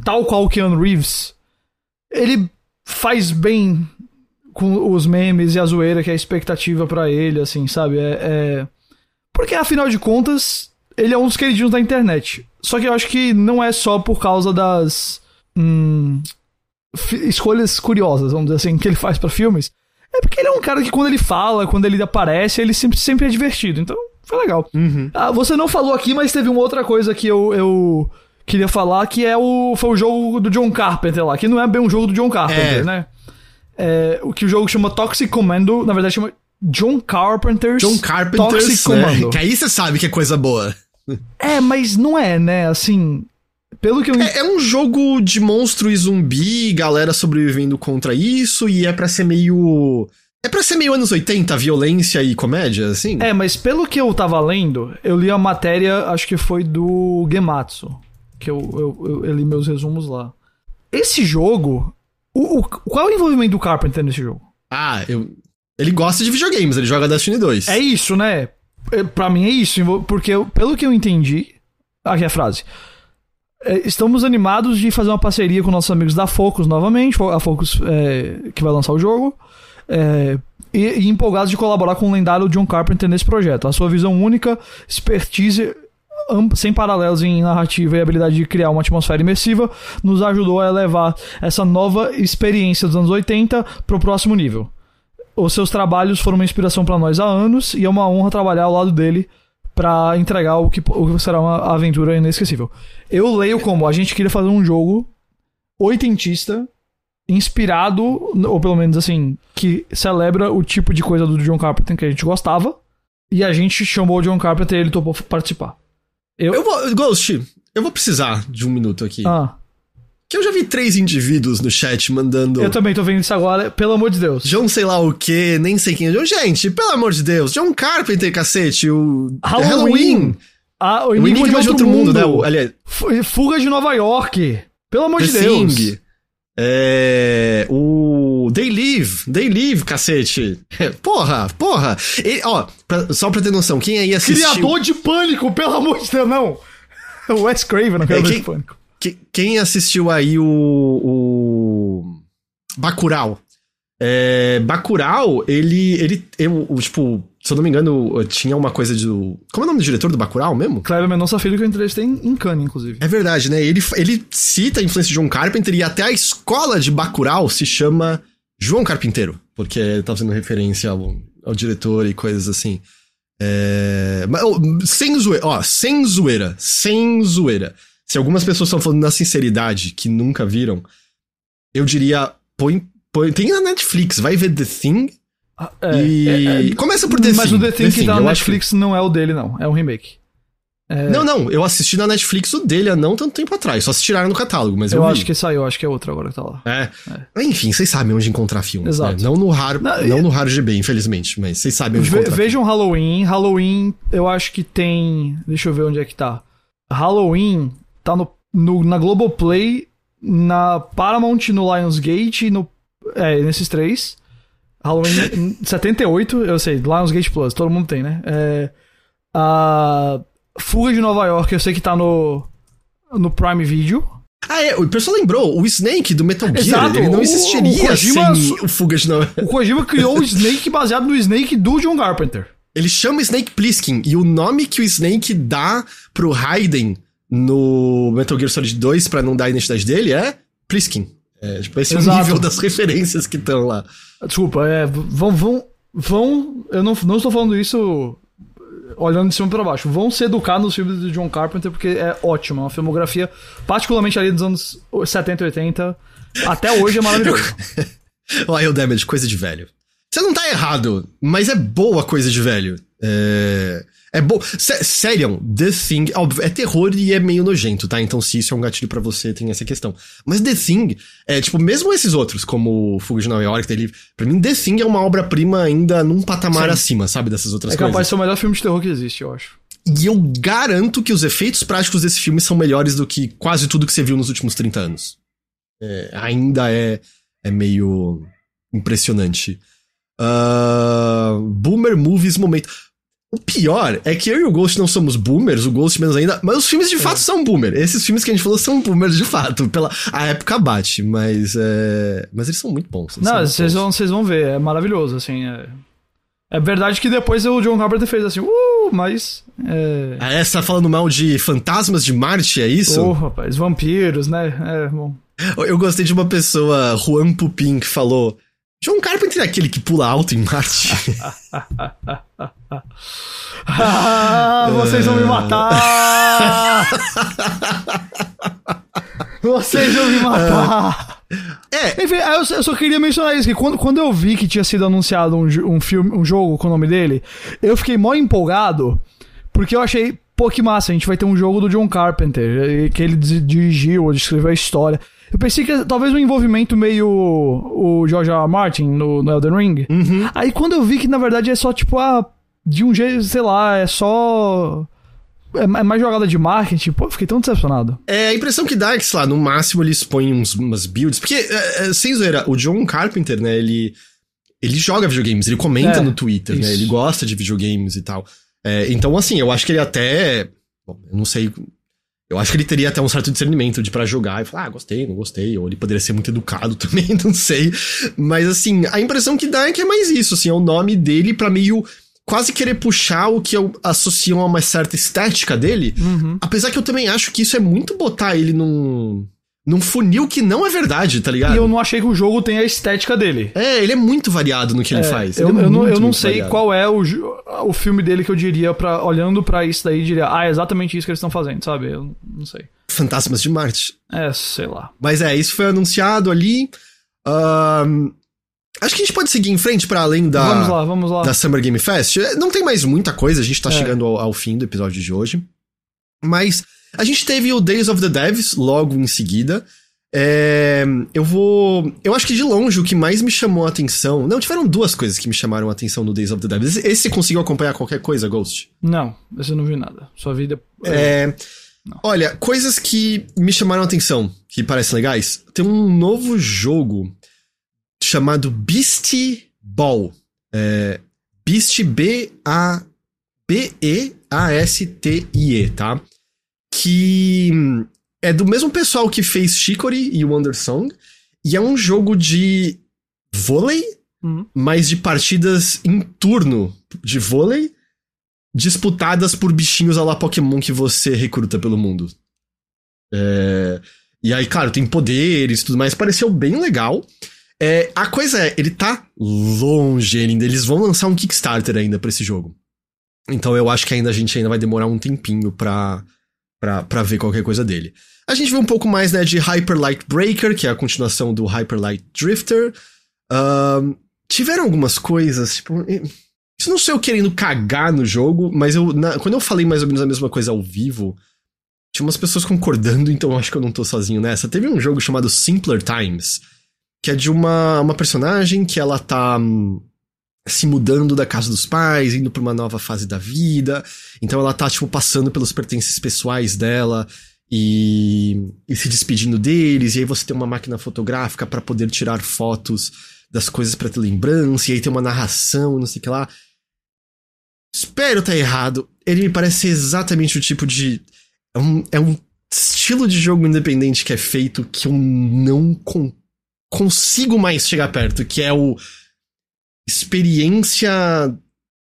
B: tal qual o Keanu Reeves, ele faz bem com os memes e a zoeira que é a expectativa para ele, assim, sabe? É, é, Porque afinal de contas, ele é um dos queridinhos da internet. Só que eu acho que não é só por causa das. Hum, escolhas curiosas, vamos dizer assim, que ele faz para filmes. É porque ele é um cara que quando ele fala, quando ele aparece, ele sempre, sempre é divertido. Então, foi legal.
A: Uhum.
B: Ah, você não falou aqui, mas teve uma outra coisa que eu, eu queria falar, que é o, foi o jogo do John Carpenter lá, que não é bem um jogo do John Carpenter, é. né? É, o que o jogo chama Toxic Commando, na verdade chama John Carpenter's
A: John Carpenter's Toxic né? Commando. Que aí você sabe que é coisa boa.
B: É, mas não é, né? Assim, pelo que eu...
A: É, é, um jogo de monstro e zumbi, galera sobrevivendo contra isso, e é para ser meio. É pra ser meio anos 80, violência e comédia, assim?
B: É, mas pelo que eu tava lendo, eu li a matéria, acho que foi do Gematsu, que eu, eu, eu, li meus resumos lá. Esse jogo. O, o, qual é o envolvimento do Carpenter nesse jogo?
A: Ah, eu. Ele gosta de videogames, ele joga Destiny 2.
B: É isso, né? É, pra mim é isso, porque eu, pelo que eu entendi. Aqui é a frase. É, estamos animados de fazer uma parceria com nossos amigos da Focus novamente, a Focus é, que vai lançar o jogo. É, e, e, empolgados de colaborar com o lendário John Carpenter nesse projeto. A sua visão única, expertise sem paralelos em narrativa e habilidade de criar uma atmosfera imersiva, nos ajudou a elevar essa nova experiência dos anos 80 para o próximo nível. Os seus trabalhos foram uma inspiração para nós há anos e é uma honra trabalhar ao lado dele para entregar o que, o que será uma aventura inesquecível. Eu leio como a gente queria fazer um jogo oitentista, inspirado, ou pelo menos assim, que celebra o tipo de coisa do John Carpenter que a gente gostava, e a gente chamou o John Carpenter e ele topou participar.
A: Eu, eu vou, Ghost, eu vou precisar de um minuto aqui.
B: Ah.
A: que eu já vi três indivíduos no chat mandando.
B: Eu também tô vendo isso agora, pelo amor de Deus.
A: John sei lá o que, nem sei quem é. Gente, pelo amor de Deus, John Carpenter, cacete, o
B: Halloween.
A: Halloween.
B: Ah, o
A: O
B: Enigma,
A: Enigma
B: de Outro Mundo.
A: né? O, aliás,
B: Fu- Fuga de Nova York. Pelo amor
A: The
B: de Deus.
A: Thing. É. O. They Live. They Live, cacete. É, Porra, porra. Ó, pra- só pra ter noção, quem aí assistiu.
B: Criador de Pânico, pelo amor de Deus, não. O Wes Craven, não criador
A: quem-
B: de Pânico.
A: que- quem assistiu aí o. o. Bacurau. É, Bacurau, ele. ele eu, tipo, se eu não me engano, tinha uma coisa de. Como é o nome do diretor do Bacurau mesmo?
B: Kleber Mendonça Filho que eu entrevistei em, em Cannes, inclusive.
A: É verdade, né? Ele, ele cita a influência de John Carpenter e até a escola de Bacurau se chama João Carpinteiro, porque ele tá fazendo referência ao, ao diretor e coisas assim. É... Mas, oh, sem zoeira, ó, sem zoeira, sem zoeira. Se algumas pessoas estão falando na sinceridade que nunca viram, eu diria, põe, põe, tem na Netflix, vai ver The Thing
B: Ah, é,
A: e...
B: é, é,
A: Começa por The
B: Mas
A: Thing.
B: o The Thing que tá
A: eu
B: na
A: acho que-
B: Netflix não é o dele, não. É um remake. É,
A: Não, não, eu assisti na Netflix o dele há não tanto tempo atrás, só se tiraram no catálogo, mas eu,
B: eu
A: vi.
B: acho que saiu, acho que é outro agora que tá lá.
A: É. Enfim, vocês sabem onde encontrar filmes.
B: Exato.
A: Né? Não no raro,
B: Não,
A: não, no raro GB, infelizmente, mas vocês sabem onde
B: Ve-
A: encontrar.
B: vejam Halloween. Halloween, eu acho que tem. Deixa eu ver onde é que tá. Halloween tá no, no- na Globoplay, na Paramount, no Lionsgate e no. É, nesses três. Halloween 78, eu sei, Lionsgate Plus, todo mundo tem, né? É, a Fuga de Nova York, eu sei que tá no. No Prime Video.
A: Ah, é, o pessoal lembrou, o Snake do Metal Gear,
B: Exato,
A: ele não existiria
B: o Kojima
A: sem o Fuga de Nova
B: O Kojima criou o Snake baseado no Snake do John Carpenter.
A: Ele chama Snake Plissken, e o nome que o Snake dá pro Raiden no Metal Gear Solid 2 pra não dar a identidade dele é Plissken. É, tipo, esse é o
B: Exato.
A: nível das referências que estão lá.
B: Desculpa, é, vão, vão, vão, eu não, não estou falando isso olhando de cima para baixo, vão se educar nos filmes do John Carpenter porque é ótimo, é uma filmografia, particularmente ali dos anos 70 e 80, até hoje é maravilhoso.
A: Olha o Damage, coisa de velho. Você não tá errado, mas é boa coisa de velho. É, é bom. Sé- Sério, The Thing, óbvio, é terror e é meio nojento, tá? Então, se isso é um gatilho pra você, tem essa questão. Mas The Thing, é tipo, mesmo esses outros, como Fuga de Nova York, Delivery, pra mim, The Thing é uma obra-prima ainda num patamar
B: Sim.
A: acima, sabe? Dessas outras
B: É
A: coisas.
B: capaz de ser o melhor filme de terror que existe, eu acho.
A: E eu garanto que os efeitos práticos desse filme são melhores do que quase tudo que você viu nos últimos 30 anos. É, ainda é, é meio impressionante. Ah, boomer Movies Momento. O pior é que eu e o Ghost não somos boomers, o Ghost menos ainda, mas os filmes de fato são boomer. Esses filmes que a gente falou são boomers de fato, pela a época bate, mas é, mas eles são muito bons.
B: Não, vocês vão, vocês vão ver, é maravilhoso, assim, é... É verdade que depois o John Carpenter fez assim, uh, mas... É...
A: Ah, é, você tá falando mal de fantasmas de Marte, é isso?
B: Oh, rapaz, vampiros, né? É, bom.
A: Eu gostei de uma pessoa, Juan Pupin, que falou: John Carpenter é aquele que pula alto em Marte.
B: Ah, vocês vão me matar! vocês vão me matar!
A: é,
B: Enfim, aí eu, só- queria mencionar isso, que quando, quando eu vi que tinha sido anunciado um, um filme, um jogo com o nome dele, eu fiquei mó empolgado, porque eu achei, pô, que massa, a gente vai ter um jogo do John Carpenter, que ele di- dirigiu ou escreveu a história. Eu pensei que talvez um envolvimento meio o George R. R. Martin no, no Elden Ring. Aí quando eu vi que na verdade é só tipo, ah, de um jeito, sei lá, é só. É é mais jogada de marketing, pô, fiquei tão decepcionado.
A: é a impressão que dá é que, sei lá, no máximo eles põem uns, umas builds. Porque, é, é, sem zoeira, o John Carpenter, né, ele. Ele joga videogames, ele comenta
B: É,
A: no Twitter, né?
B: isso.
A: Ele gosta de videogames e tal. É, então, assim, eu acho que ele até. Bom, eu não sei. Eu acho que ele teria até um certo discernimento de pra jogar e falar, ah, gostei, não gostei. Ou ele poderia ser muito educado também, não sei. Mas, assim, a impressão que dá é que é mais isso, assim, é o nome dele pra meio quase querer puxar o que eu associam a uma certa estética dele.
B: Uhum.
A: Apesar que eu também acho que isso é muito botar ele num. Num funil que não é verdade, tá ligado?
B: E eu não achei que o jogo tenha a estética dele.
A: É, ele é muito variado no que ele
B: É,
A: faz.
B: Eu,
A: Ele é
B: eu não,
A: muito,
B: eu não sei
A: variado.
B: qual é o, o filme dele que eu diria, pra, olhando pra isso daí, diria, ah, é exatamente isso que eles estão fazendo, sabe? Eu não sei.
A: Fantasmas de Marte.
B: É, sei lá.
A: Mas é, isso foi anunciado ali. Ahn, acho que a gente pode seguir em frente pra além da,
B: vamos lá, vamos lá.
A: da Summer Game Fest. Não tem mais muita coisa, a gente tá
B: É.
A: chegando ao, ao fim do episódio de hoje. Mas a gente teve o Days of the Devs logo em seguida. É, eu vou. Eu acho que de longe o que mais me chamou a atenção. Não, tiveram duas coisas que me chamaram a atenção no Days of the Devil. Esse, esse conseguiu acompanhar qualquer coisa, Ghost?
B: Não, esse eu não vi nada. Sua vida.
A: É. Olha, coisas que me chamaram a atenção, que parecem legais. Tem um novo jogo chamado Beastie Ball. É, Beast B-A. B-E-A-S-T-I-E, tá? Que é do mesmo pessoal que fez Chicory e Wonder Song. E é um jogo de vôlei,
B: Uhum.
A: mas de partidas em turno de vôlei, disputadas por bichinhos a la Pokémon que você recruta pelo mundo. É, E aí, claro, tem poderes e tudo mais. Pareceu bem legal. É, a coisa é, ele tá longe ainda. Eles vão lançar um Kickstarter ainda pra esse jogo. Então eu acho que ainda a gente ainda vai demorar um tempinho pra, pra ver qualquer coisa dele. A gente vê um pouco mais, né, de Hyper Light Breaker, que é a continuação do Hyper Light Drifter. Ahn, tiveram algumas coisas, tipo. Isso não sou eu querendo cagar no jogo, mas eu. na- quando eu falei mais ou menos a mesma coisa ao vivo, tinha umas pessoas concordando, então acho que eu não tô sozinho nessa. Teve um jogo chamado Simpler Times, que é de uma, uma personagem que ela tá. hum, se mudando da casa dos pais, indo pra uma nova fase da vida. Então ela tá, tipo, passando pelos pertences pessoais dela e, e se despedindo deles. E aí você tem uma máquina fotográfica pra poder tirar fotos das coisas pra ter lembrança. E aí tem uma narração, não sei o que lá. Espero tá errado. Ele me parece exatamente o tipo de. É um, é um estilo de jogo independente que é feito que eu não con- consigo mais chegar perto, que é o experiência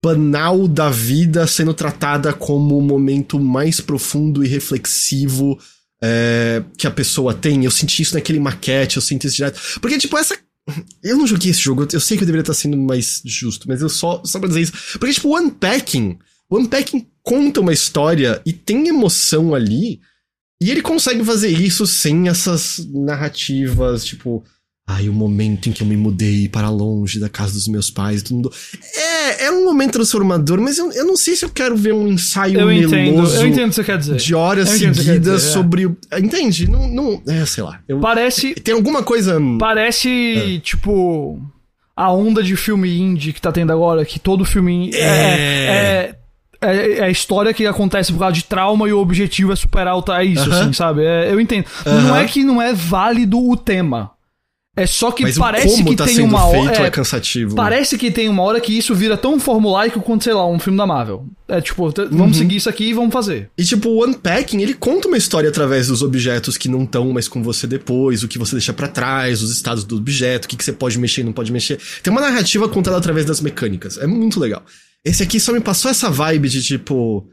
A: banal da vida sendo tratada como o momento mais profundo e reflexivo é, que a pessoa tem. Eu senti isso naquele maquete, eu senti isso direto. Porque, tipo, essa. Eu não joguei esse jogo, eu sei que eu deveria estar sendo mais justo, mas eu só, só pra dizer isso. Porque, tipo, o Unpacking. O Unpacking conta uma história e tem emoção ali. E ele consegue fazer isso sem essas narrativas, tipo. Ai, o momento em que eu me mudei para longe da casa dos meus pais todo mundo. É, é um momento transformador, mas eu, eu não sei se eu quero ver um ensaio
B: Eu
A: meloso
B: eu entendo o que você quer dizer.
A: de horas seguidas
B: dizer, é.
A: sobre. Entende? Não, não. É, sei lá. Eu-
B: Parece,
A: Tem alguma coisa.
B: parece
A: É.
B: tipo, a onda de filme indie que tá tendo agora, que todo filme indie
A: É.
B: é, é, é a história que acontece por causa de trauma e o objetivo é superar o é isso,
A: Aham.
B: assim, sabe? É, eu entendo.
A: Aham.
B: Não é que não é válido o tema. É só que
A: mas
B: parece que
A: tá
B: tem uma hora.
A: é,
B: é,
A: cansativo.
B: Parece que tem uma hora que isso vira tão formulaico quanto, sei lá, um filme da Marvel. É tipo, t-
A: Uhum.
B: vamos seguir isso aqui e vamos fazer.
A: E tipo, o Unpacking, ele conta uma história através dos objetos que não estão mais com você depois, o que você deixa pra trás, os estados do objeto, o que, que você pode mexer e não pode mexer. Tem uma narrativa contada através das mecânicas. É muito legal. Esse aqui só me passou essa vibe de tipo.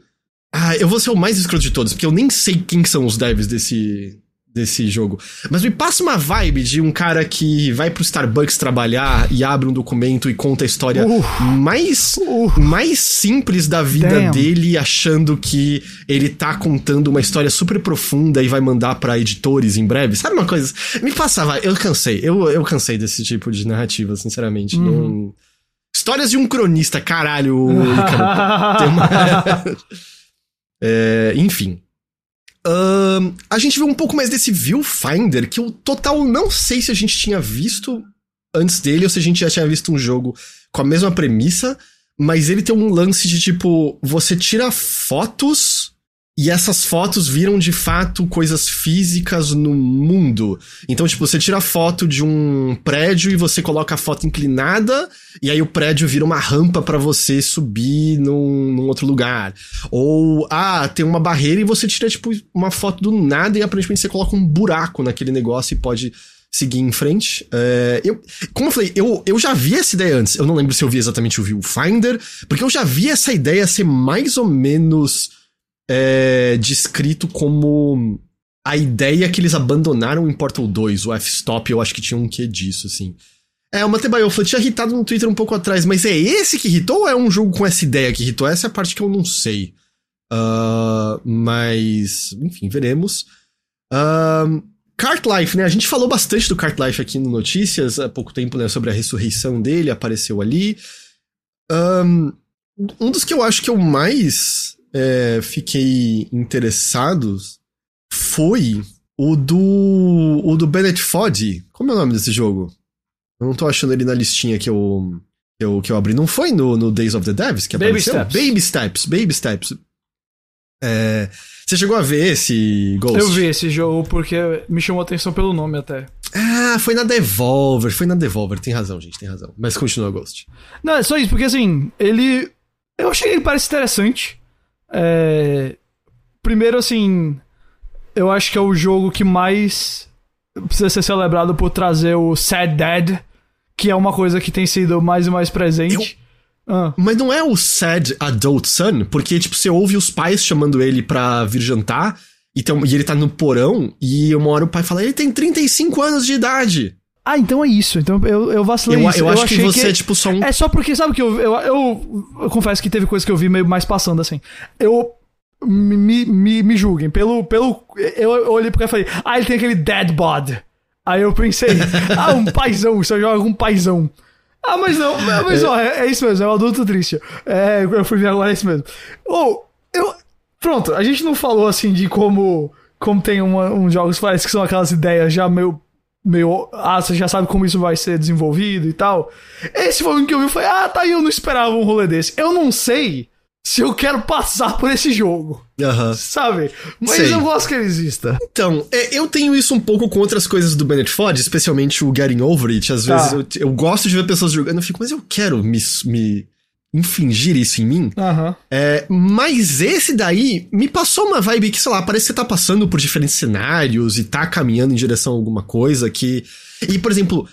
A: Ah, eu vou ser o mais escroto de todos, porque eu nem sei quem são os devs desse, desse jogo. Mas me passa uma vibe de um cara que vai pro Starbucks trabalhar e abre um documento e conta a história
B: Uf.
A: mais,
B: Uf.
A: mais simples da vida
B: Damn.
A: dele, achando que ele tá contando uma história super profunda e vai mandar pra editores em breve. Sabe uma coisa? Me passa, vai. Eu cansei. Eu, eu cansei desse tipo de narrativa, sinceramente. Não... Histórias de um cronista, caralho, uma- É, enfim. A gente viu um pouco mais desse Viewfinder, que eu total não sei se a gente tinha visto antes dele ou se a gente já tinha visto um jogo com a mesma premissa, mas ele tem um lance de tipo, você tira fotos e essas fotos viram de fato coisas físicas no mundo. Então, tipo, você tira foto de um prédio e você coloca a foto inclinada, e aí o prédio vira uma rampa pra você subir num, num outro lugar. Ou, ah, tem uma barreira e você tira, tipo, uma foto do nada e aparentemente você coloca um buraco naquele negócio e pode seguir em frente. É, eu, como eu falei, eu, eu já vi essa ideia antes. Eu não lembro se eu vi exatamente o Viewfinder, porque eu já vi essa ideia ser mais ou menos é, descrito como a ideia que eles abandonaram em Portal 2, o F-Stop, eu acho que tinha um quê disso, assim. É, o Matebaiofa tinha irritado no Twitter um pouco atrás, mas é esse que irritou ou é um jogo com essa ideia que irritou? Essa é a parte que eu não sei. Ah, mas, enfim, veremos. Ahn, Cart Life, né? A gente falou bastante do Cart Life aqui no Notícias há pouco tempo, né? Sobre a ressurreição dele, apareceu ali. Ahn, um dos que eu acho que eu mais é, fiquei interessado foi O do. O do Bennett Foddy. Como é o nome desse jogo? Eu não tô achando ele na listinha que eu. Que eu, que eu abri. Não foi no, no Days of the Devs que
B: Baby
A: apareceu?
B: Steps.
A: Baby Steps. Baby Steps. É, você chegou a ver esse Ghost?
B: Eu vi esse jogo porque me chamou a atenção pelo nome até.
A: Ah, foi na Devolver. Foi na Devolver. Tem razão, gente. Tem razão. Mas continua Ghost.
B: Não, é só isso, porque assim, ele. Eu achei que ele parece interessante. É... Primeiro, assim. Eu acho que é o jogo que mais precisa ser celebrado por trazer o Sad Dad, que é uma coisa que tem sido mais e mais presente. Ah,
A: Mas não é o Sad Adult Son? Porque, tipo, você ouve os pais chamando ele pra vir jantar. E, tem e ele tá no porão. E uma hora o pai fala: ele tem 35 anos de idade.
B: Ah, então é isso. Então eu, eu vacilei
A: Eu,
B: isso.
A: eu acho que você é tipo só um.
B: É só porque, sabe que eu, eu, eu, eu confesso que teve coisa que eu vi meio mais passando assim. Eu. Me, me, me julguem. Pelo. pelo eu, eu olhei porque eu falei, ah, ele tem aquele dead bod. Aí eu pensei, ah, um paizão, só joga um paizão. Ah, mas não, mas ó, é, é isso mesmo, é um adulto triste. É, eu fui ver agora, é isso mesmo. Ou, eu. Pronto, a gente não falou assim de como. Como tem uma, uns jogos que parece que são aquelas ideias já meio meio. Ah, você já sabe como isso vai ser desenvolvido e tal. Esse foi um que eu vi falei, ah, tá aí, eu não esperava um rolê desse. Eu não sei se eu quero passar por esse jogo,
A: Aham.
B: sabe? Mas
A: Sei.
B: eu gosto que ele exista.
A: Então, é, eu tenho isso um pouco com outras coisas do Bennett Ford, especialmente o Getting Over It. Às
B: Tá.
A: vezes eu, eu gosto de ver pessoas jogando, eu fico, mas eu quero me, me infligir isso em mim.
B: Aham.
A: É, mas esse daí me passou uma vibe que, sei lá, parece que você tá passando por diferentes cenários e tá caminhando em direção a alguma coisa que. E, por exemplo,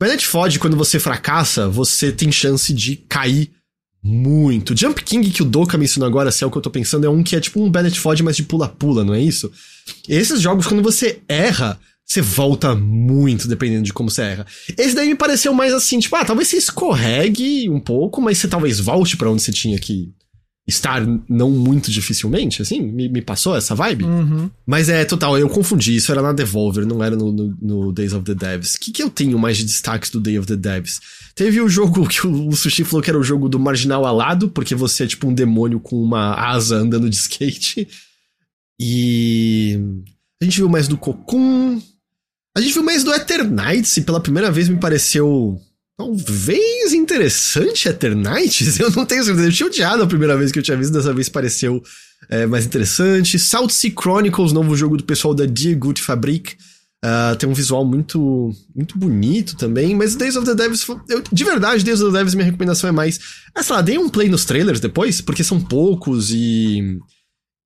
A: Bennett Ford, quando você fracassa, você tem chance de cair muito. Jump King que o Doka mencionou agora, se é o que eu tô pensando, é um que é tipo um Bennett Ford, mas de pula-pula, não é isso? Esses jogos, quando você erra, você volta muito dependendo de como você erra. Esse daí me pareceu mais assim, tipo, ah, talvez você escorregue um pouco, mas você talvez volte pra onde você tinha que estar não muito dificilmente, assim? Me, me passou essa vibe?
B: Uhum.
A: Mas é, total, eu confundi, isso era na Devolver, não era no, no, no Days of the Devs. O que, que eu tenho mais de destaques do Day of the Devs? Teve o jogo que o, o Sushi falou que era o jogo do marginal alado, porque você é tipo um demônio com uma asa andando de skate. E. A gente viu mais do Cocoon. A gente viu mais do Eternights, e pela primeira vez me pareceu. Talvez interessante Eternights? Eu não tenho certeza. Eu tinha odiado a primeira vez que eu tinha visto, dessa vez pareceu é, mais interessante. South Sea Chronicles, novo jogo do pessoal da Die Gute Fabrik. Ah, tem um visual muito muito bonito também, mas Days of the Devs, eu, de verdade, Days of the Devs, minha recomendação é mais. Ah, sei lá, dei um play nos trailers depois, porque são poucos e.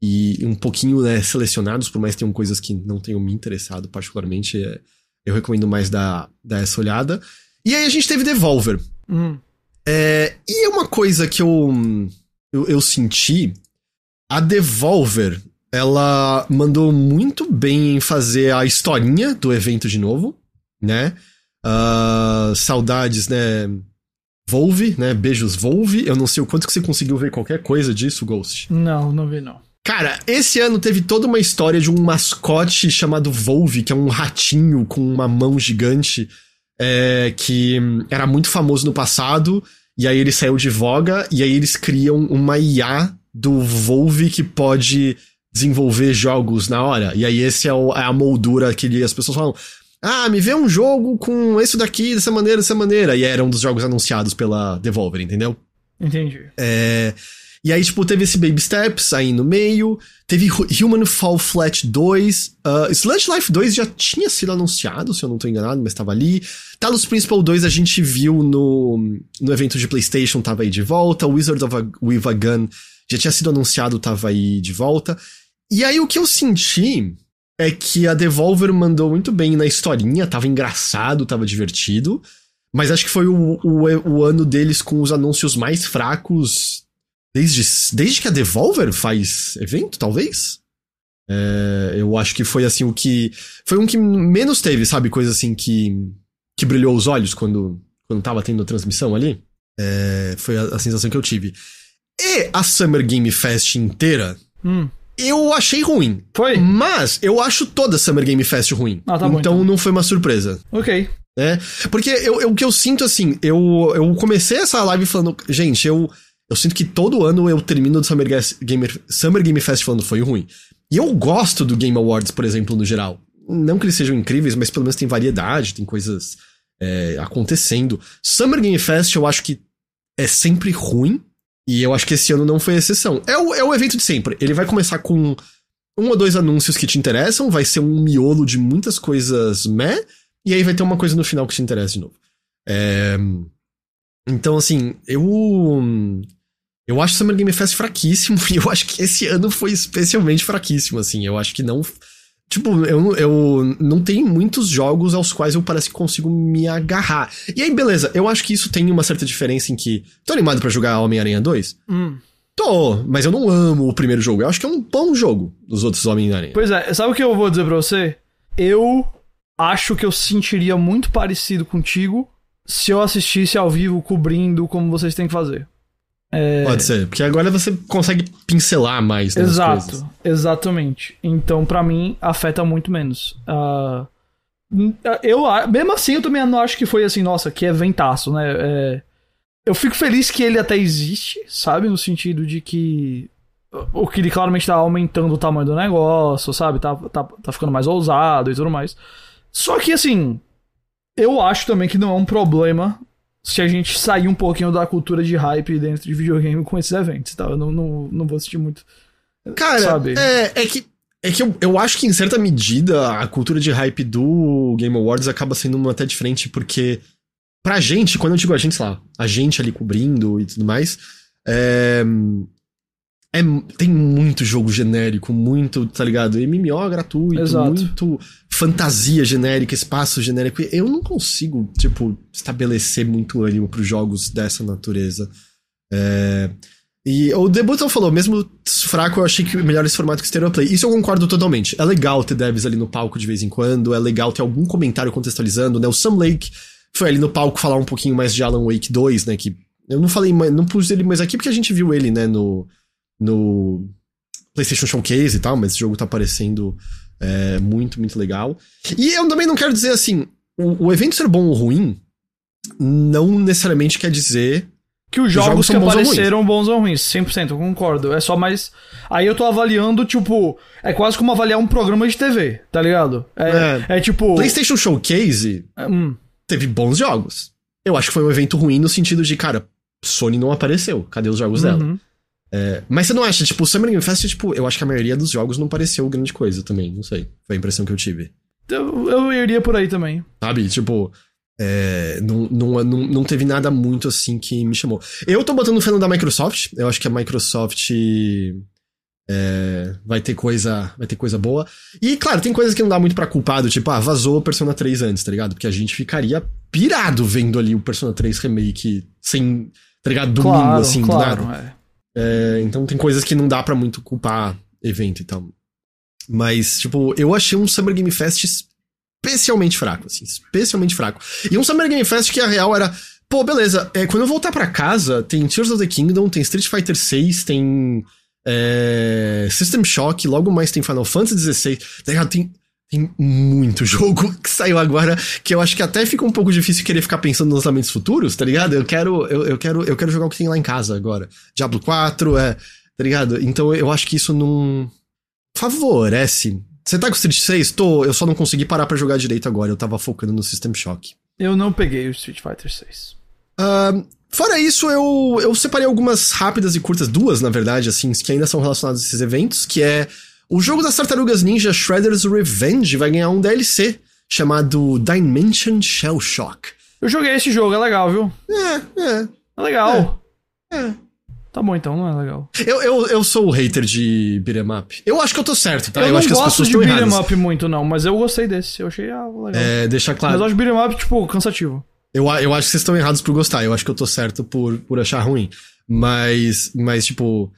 A: E um pouquinho né, selecionados, por mais que tenham coisas que não tenham me interessado particularmente. é, eu recomendo mais dar, dar essa olhada. E aí a gente teve Devolver.
B: Hum.
A: É, e é uma coisa que eu, eu, eu senti. A Devolver, ela mandou muito bem em fazer a historinha do evento de novo, né? Ah, saudades, né? Volve, né? Beijos Volve. Eu não sei o quanto que você conseguiu ver qualquer coisa disso, Ghost.
B: Não, não vi não.
A: Cara, esse ano teve toda uma história de um mascote chamado Volve, que é um ratinho com uma mão gigante, é, que era muito famoso no passado, e aí ele saiu de voga, e aí eles criam uma IA do Volve que pode desenvolver jogos na hora. E aí esse é, o- é a moldura que as pessoas falam. Ah, me vê um jogo com isso daqui, dessa maneira, dessa maneira. E era um dos jogos anunciados pela Devolver, entendeu?
B: Entendi.
A: É, e aí, tipo, teve esse Baby Steps aí no meio. Teve Hu- Human Fall Flat 2. Uh, Sludge Life 2 já tinha sido anunciado, se eu não tô enganado, mas tava ali. Talos Principal 2 a gente viu no, no evento de PlayStation, tava aí de volta. Wizard of a, with a Gun já tinha sido anunciado, tava aí de volta. E aí, o que eu senti é que a Devolver mandou muito bem na historinha, tava engraçado, tava divertido. Mas acho que foi o, o, o ano deles com os anúncios mais fracos desde, desde que a Devolver faz evento, talvez? É, eu acho que foi assim o que. Foi um que menos teve, sabe? Coisa assim que. que brilhou os olhos quando, quando tava tendo a transmissão ali. É, foi a, a sensação que eu tive. E a Summer Game Fest inteira,
B: Hum.
A: eu achei ruim.
B: Foi?
A: Mas eu acho toda a Summer Game Fest ruim.
B: Ah, tá bom,
A: então
B: então.
A: não foi uma surpresa
B: Ok.
A: né? Porque eu, eu- o que eu sinto assim, eu, eu comecei essa live falando, gente, eu, eu sinto que todo ano eu termino do Summer, Gamer, Summer Game Fest falando foi ruim. E eu gosto do Game Awards, por exemplo, no geral. Não que eles sejam incríveis, mas pelo menos tem variedade, tem coisas é, acontecendo. Summer Game Fest eu acho que é sempre ruim, e eu acho que esse ano não foi exceção. É o, é o evento de sempre. Ele vai começar com um ou dois anúncios que te interessam, vai ser um miolo de muitas coisas meh, e aí vai ter uma coisa no final que te interessa de novo. É... Então, assim, eu. Eu acho o Summer Game Fest fraquíssimo, e eu acho que esse ano foi especialmente fraquíssimo, assim. Eu acho que não. Tipo, eu, eu não tenho muitos jogos aos quais eu parece que consigo me agarrar. E aí, beleza, eu acho que isso tem uma certa diferença em que. Tô animado para jogar Homem-Aranha 2?
B: Hum.
A: Tô, mas eu não amo o primeiro jogo. Eu acho que é um bom jogo dos outros Homem-Aranha.
B: Pois é, sabe o que eu vou dizer pra você? Eu acho que eu sentiria muito parecido contigo se eu assistisse ao vivo cobrindo como vocês têm que fazer.
A: É... Pode ser, porque agora você consegue pincelar mais.
B: Né, Exato, coisas. exatamente. Então, para mim, afeta muito menos. Uh, eu, mesmo assim, eu também não acho que foi assim, nossa, que eventaço, né? É, eu fico feliz que ele até existe, sabe? No sentido de que o que ele claramente tá aumentando o tamanho do negócio, sabe? Tá, tá, tá ficando mais ousado e tudo mais. Só que, assim, eu acho também que não é um problema se a gente sair um pouquinho da cultura de hype dentro de videogame com esses eventos, tá? Eu não, não, não vou assistir muito.
A: Cara, sabe? É, é que, é que eu, eu acho que em certa medida a cultura de hype do Game Awards acaba sendo uma até diferente, porque pra gente, quando eu digo a gente, sei lá, a gente ali cobrindo e tudo mais, é, é, tem muito jogo genérico, muito, tá ligado? MMO gratuito, Exato. muito fantasia genérica, espaço genérico. Eu não consigo, tipo, estabelecer muito ânimo pros jogos dessa natureza. É... E o The Button falou, mesmo fraco, eu achei que melhor esse formato que Stereo Play. Isso eu concordo totalmente. É legal ter devs ali no palco de vez em quando, é legal ter algum comentário contextualizando, né? O Sam Lake foi ali no palco falar um pouquinho mais de Alan Wake 2, né? Que eu não falei, não pus ele mais aqui porque a gente viu ele, né, no no PlayStation Showcase e tal, mas esse jogo tá parecendo é, muito, muito legal. E eu também não quero dizer assim, o, o, evento ser bom ou ruim não necessariamente quer dizer
B: que os jogos, os jogos que bons apareceram ou bons ou ruins, 100%, eu concordo. É só mais. Aí eu tô avaliando, tipo. É quase como avaliar um programa de TV, tá ligado? É, é. é tipo.
A: PlayStation Showcase é, hum. teve bons jogos. Eu acho que foi um evento ruim no sentido de, cara, Sony não apareceu. Cadê os jogos uhum. dela? É, mas você não acha, tipo, o Summer Game Fest, tipo, eu acho que a maioria dos jogos não pareceu grande coisa também, não sei. Foi a impressão que eu tive.
B: Eu, eu iria por aí também.
A: Sabe, tipo, é, não, não, não, não teve nada muito assim que me chamou. Eu tô botando fé no da Microsoft, eu acho que a Microsoft é, vai ter coisa vai ter coisa boa. E, claro, tem coisas que não dá muito pra culpado, tipo, ah, vazou o Persona 3 antes, tá ligado? Porque a gente ficaria pirado vendo ali o Persona 3 Remake sem, tá ligado? Domingo, claro, assim, claro, do nada. É. É, então tem coisas que não dá para muito culpar evento e tal. Mas, tipo, eu achei um Summer Game Fest especialmente fraco, assim, especialmente fraco. E um Summer Game Fest que a real era, pô, beleza, é, quando eu voltar para casa, tem Tears of the Kingdom, tem Street Fighter 6, tem é, System Shock, logo mais tem Final Fantasy XVI, tá ligado? Tem tem muito jogo que saiu agora que eu acho que até fica um pouco difícil querer ficar pensando nos lançamentos futuros, tá ligado? Eu quero, eu, eu, quero, eu quero jogar o que tem lá em casa agora. Diablo 4, é, tá ligado? Então eu acho que isso não favorece. Você tá com Street 6? Tô, eu só não consegui parar para jogar direito agora, eu tava focando no System Shock.
B: Eu não peguei o Street Fighter 6.
A: Uh, fora isso, eu, eu separei algumas rápidas e curtas, duas, na verdade, assim, que ainda são relacionadas a esses eventos, que é o jogo das Tartarugas Ninja Shredder's Revenge vai ganhar um DLC chamado Dimension Shell Shock.
B: Eu joguei esse jogo, é legal, viu?
A: É, é.
B: É legal. É. é. Tá bom então, não é legal.
A: Eu, eu, eu sou o hater de beat'em up. Eu acho que eu tô certo, tá?
B: Eu,
A: eu
B: não
A: acho
B: gosto que as pessoas de beat'em up muito, não, mas eu gostei desse. Eu achei ah, legal.
A: É, deixa claro.
B: Mas eu acho beat'em up, tipo, cansativo.
A: Eu, eu acho que vocês estão errados por gostar. Eu acho que eu tô certo por, por achar ruim. Mas, mas tipo,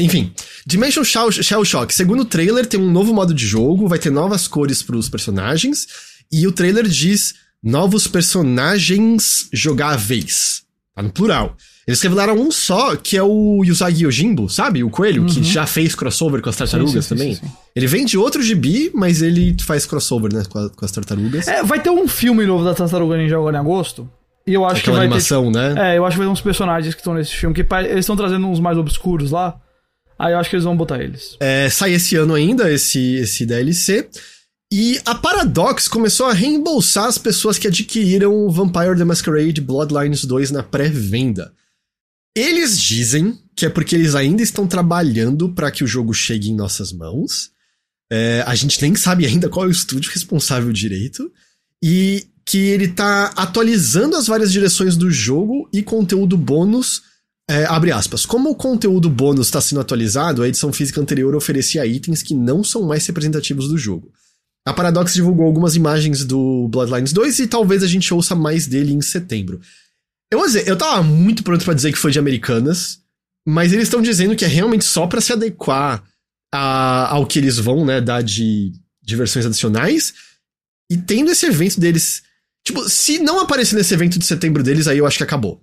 A: enfim, Dimension Shell Shock. Segundo o trailer, tem um novo modo de jogo, vai ter novas cores para os personagens. E o trailer diz novos personagens jogáveis. Tá no plural. Eles revelaram um só, que é o Yusagi Yojimbo, sabe? O coelho, uhum. que já fez crossover com as tartarugas sim, sim, também. Sim, ele vem de outro gibi, mas ele faz crossover, né? Com, a, com, as tartarugas.
B: É, vai ter um filme novo da Tartaruga Ninja agora em agosto. E eu acho
A: Aquela
B: que vai
A: animação,
B: ter,
A: né?
B: É, eu acho que vai ter uns personagens que estão nesse filme, que eles estão trazendo uns mais obscuros lá. Aí eu acho que eles vão botar eles.
A: É, sai esse ano ainda, esse, esse DLC. E a Paradox começou a reembolsar as pessoas que adquiriram Vampire the Masquerade Bloodlines 2 na pré-venda. Eles dizem que é porque eles ainda estão trabalhando para que o jogo chegue em nossas mãos. É, a gente nem sabe ainda qual é o estúdio responsável direito. E que ele tá atualizando as várias direções do jogo e conteúdo bônus. É, abre aspas. Como o conteúdo bônus está sendo atualizado, a edição física anterior oferecia itens que não são mais representativos do jogo. A Paradox divulgou algumas imagens do Bloodlines 2 e talvez a gente ouça mais dele em setembro. Eu vou dizer, eu tava muito pronto para dizer que foi de Americanas, mas eles estão dizendo que é realmente só para se adequar a, ao que eles vão, né, dar de, de versões adicionais. E tendo esse evento deles. Tipo, se não aparecer nesse evento de setembro deles, aí eu acho que acabou.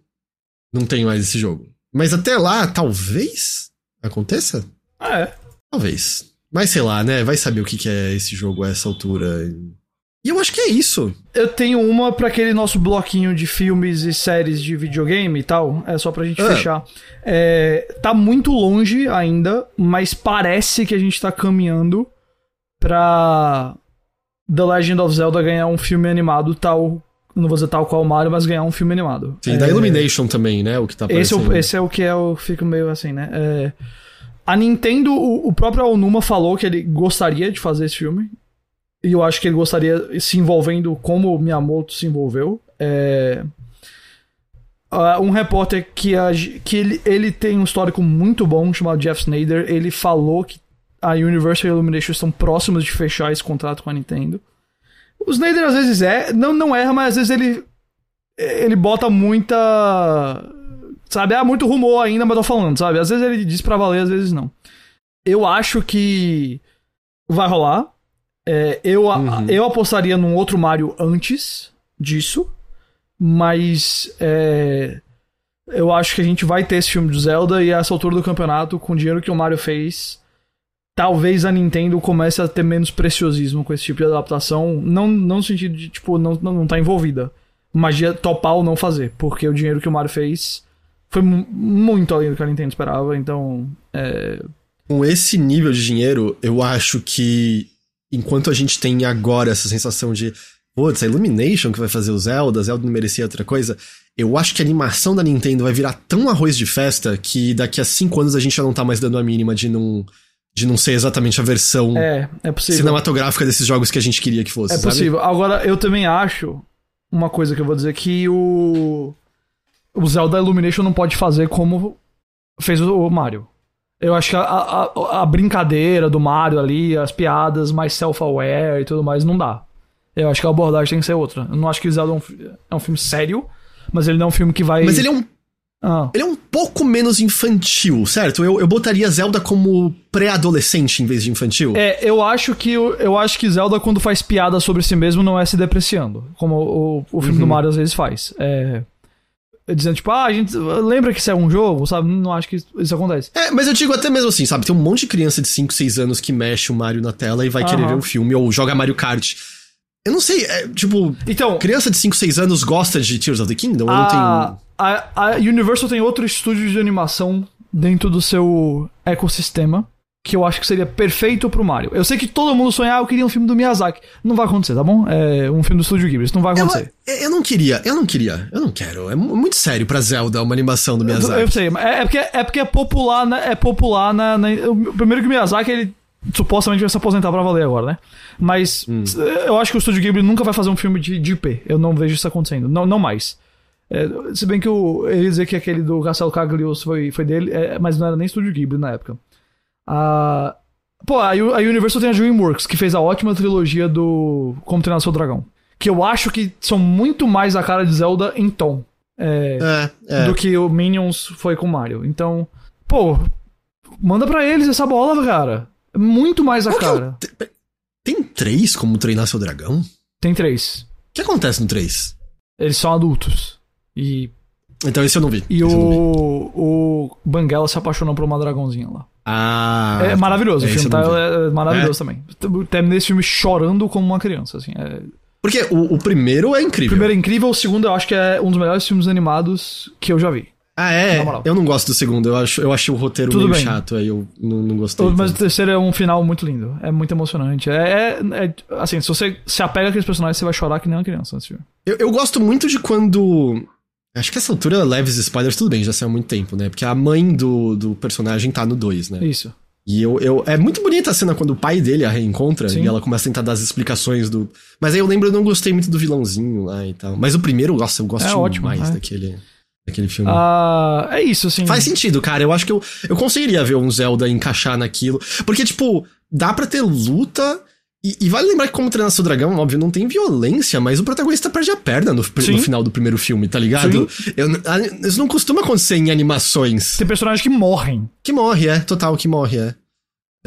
A: Não tem mais esse jogo. Mas até lá, talvez aconteça?
B: É.
A: Talvez. Mas sei lá, né? Vai saber o que, que é esse jogo a essa altura. E eu acho que é isso.
B: Eu tenho uma para aquele nosso bloquinho de filmes e séries de videogame e tal. É só pra gente
A: Ah.
B: fechar. É, tá muito longe ainda, mas parece que a gente tá caminhando pra The Legend of Zelda ganhar um filme animado tal. Não vou dizer tal qual o Mario, mas ganhar um filme animado.
A: Sim,
B: É,
A: da Illumination também, né? O que tá
B: esse é,
A: aparecendo.
B: o, esse é o que é o fico meio assim, né? É, a Nintendo, o, o próprio Aonuma falou que ele gostaria de fazer esse filme. E eu acho que ele gostaria se envolvendo como o Miyamoto se envolveu. É, ah, um repórter que, a- que ele, ele tem um histórico muito bom, chamado Jeff Snyder, ele falou que a Universal e a Illumination estão próximos de fechar esse contrato com a Nintendo. O Snyder às vezes é, não, não erra, mas às vezes ele ele bota muita. Sabe, há muito rumor ainda, mas tô falando, sabe? Às vezes ele diz pra valer, às vezes não. Eu acho que vai rolar. É, eu,
A: Uhum.
B: eu apostaria num outro Mario antes disso, mas é, eu acho que a gente vai ter esse filme do Zelda e a essa altura do campeonato, com o dinheiro que o Mario fez, talvez a Nintendo comece a ter menos preciosismo com esse tipo de adaptação. Não, não no sentido de, tipo, não, não, não tá envolvida. Mas de topar ou não fazer. Porque o dinheiro que o Mario fez foi mu- muito além do que a Nintendo esperava. Então, é,
A: Com esse nível de dinheiro, eu acho que enquanto a gente tem agora essa sensação de putz, a Illumination que vai fazer o Zelda, Zelda não merecia outra coisa, eu acho que a animação da Nintendo vai virar tão arroz de festa que daqui a cinco anos a gente já não tá mais dando a mínima de não, de não ser exatamente a versão
B: é, é
A: cinematográfica desses jogos que a gente queria que fosse.
B: É
A: sabe?
B: possível. Agora, eu também acho uma coisa que eu vou dizer que o o Zelda Illumination não pode fazer como fez o Mario. Eu acho que a, a, a brincadeira do Mario ali, as piadas mais self-aware e tudo mais, não dá. Eu acho que a abordagem tem que ser outra. Eu não acho que o Zelda é um, é um filme sério, mas ele não é um filme que vai.
A: Mas ele é um
B: Ah,
A: Ele é um pouco menos infantil, certo? Eu, eu botaria Zelda como pré-adolescente em vez de infantil.
B: É, eu acho que eu acho que Zelda quando faz piada sobre si mesmo não é se depreciando, como o, o filme do
A: Uhum.
B: Mario às vezes faz. É, dizendo tipo, ah, a gente lembra que isso é um jogo, sabe? Não acho que isso acontece.
A: É, mas eu digo até mesmo assim, sabe? Tem um monte de criança de 5, 6 anos que mexe o Mario na tela e vai querer
B: Aham.
A: ver o filme ou joga Mario Kart. Eu não sei, é, tipo,
B: Então,
A: criança de 5, 6 anos gosta de Tears of the Kingdom? Eu não
B: a,
A: tenho.
B: A, a Universal tem outro estúdio de animação dentro do seu ecossistema que eu acho que seria perfeito pro Mario. Eu sei que todo mundo sonha, ah, eu queria um filme do Miyazaki. Não vai acontecer, tá bom? É um filme do Estúdio Ghibli, isso não vai
A: Eu,
B: acontecer.
A: eu não queria, eu não queria, eu não quero. É mu- muito sério pra Zelda uma animação do
B: Eu,
A: Miyazaki.
B: eu sei, mas é, é porque, é porque é popular? É popular na, na- Primeiro que o Miyazaki, ele supostamente vai se aposentar pra valer agora, né? Mas
A: Hum.
B: eu acho que o Estúdio Ghibli nunca vai fazer um filme de, de IP. Eu não vejo isso acontecendo. Não, não mais. É, se bem que o, ia dizer que aquele do Castelo Caglios foi, foi dele, é, mas não era nem Estúdio Ghibli na época. Pô, a, a Universal tem a DreamWorks, que fez a ótima trilogia do Como Treinar Seu Dragão. Que eu acho que são muito mais a cara de Zelda em tom. É,
A: É, é.
B: do que o Minions foi com o Mario. Então, pô, manda pra eles essa bola, cara. É Muito mais a
A: Qual é o
B: cara.
A: te- Tem três como treinar seu dragão? O
B: Tem três.
A: que acontece no 3?
B: Eles são adultos. E,
A: Então esse eu não vi.
B: e
A: esse
B: o, o Banguela se apaixonou por uma dragãozinha lá.
A: Ah.
B: é maravilhoso, o
A: esse
B: filme
A: eu não
B: tá, é maravilhoso também. Terminei esse filme chorando como uma criança, assim. É...
A: Porque o, o primeiro é
B: O
A: incrível.
B: primeiro é incrível, o segundo eu acho que é um dos melhores filmes animados que eu já vi.
A: Ah, é? Eu não gosto do segundo, eu acho, eu achei o roteiro
B: Tudo
A: meio
B: bem.
A: chato, aí eu não, não gostei.
B: Mas o
A: tanto.
B: terceiro é um final muito lindo. É muito emocionante. É, é- é- assim, se você se apega àqueles personagens, você vai chorar que nem uma criança nesse filme.
A: Eu, eu gosto muito de quando. Acho que essa altura, leves spoilers, tudo bem, já saiu há muito tempo, né? Porque a mãe do, do personagem tá no 2, né?
B: Isso.
A: E eu, eu. É muito bonita a cena quando o pai dele a reencontra
B: Sim.
A: e ela começa a tentar dar as explicações do. Mas aí eu lembro, eu não gostei muito do vilãozinho lá e tal. Mas o primeiro, nossa, eu gosto
B: É ótimo,
A: demais
B: é.
A: daquele, daquele filme.
B: Ah, é isso, assim.
A: Faz sentido, cara. Eu acho que eu, eu conseguiria ver um Zelda encaixar naquilo. Porque, tipo, dá pra ter luta. E, e vale lembrar que, como treinar seu dragão, óbvio, não tem violência, mas o protagonista perde a perna no, no final do primeiro filme, tá ligado? Eu, isso não costuma acontecer em animações.
B: Tem personagens que morrem.
A: Que morre, é. Total, que morre, é.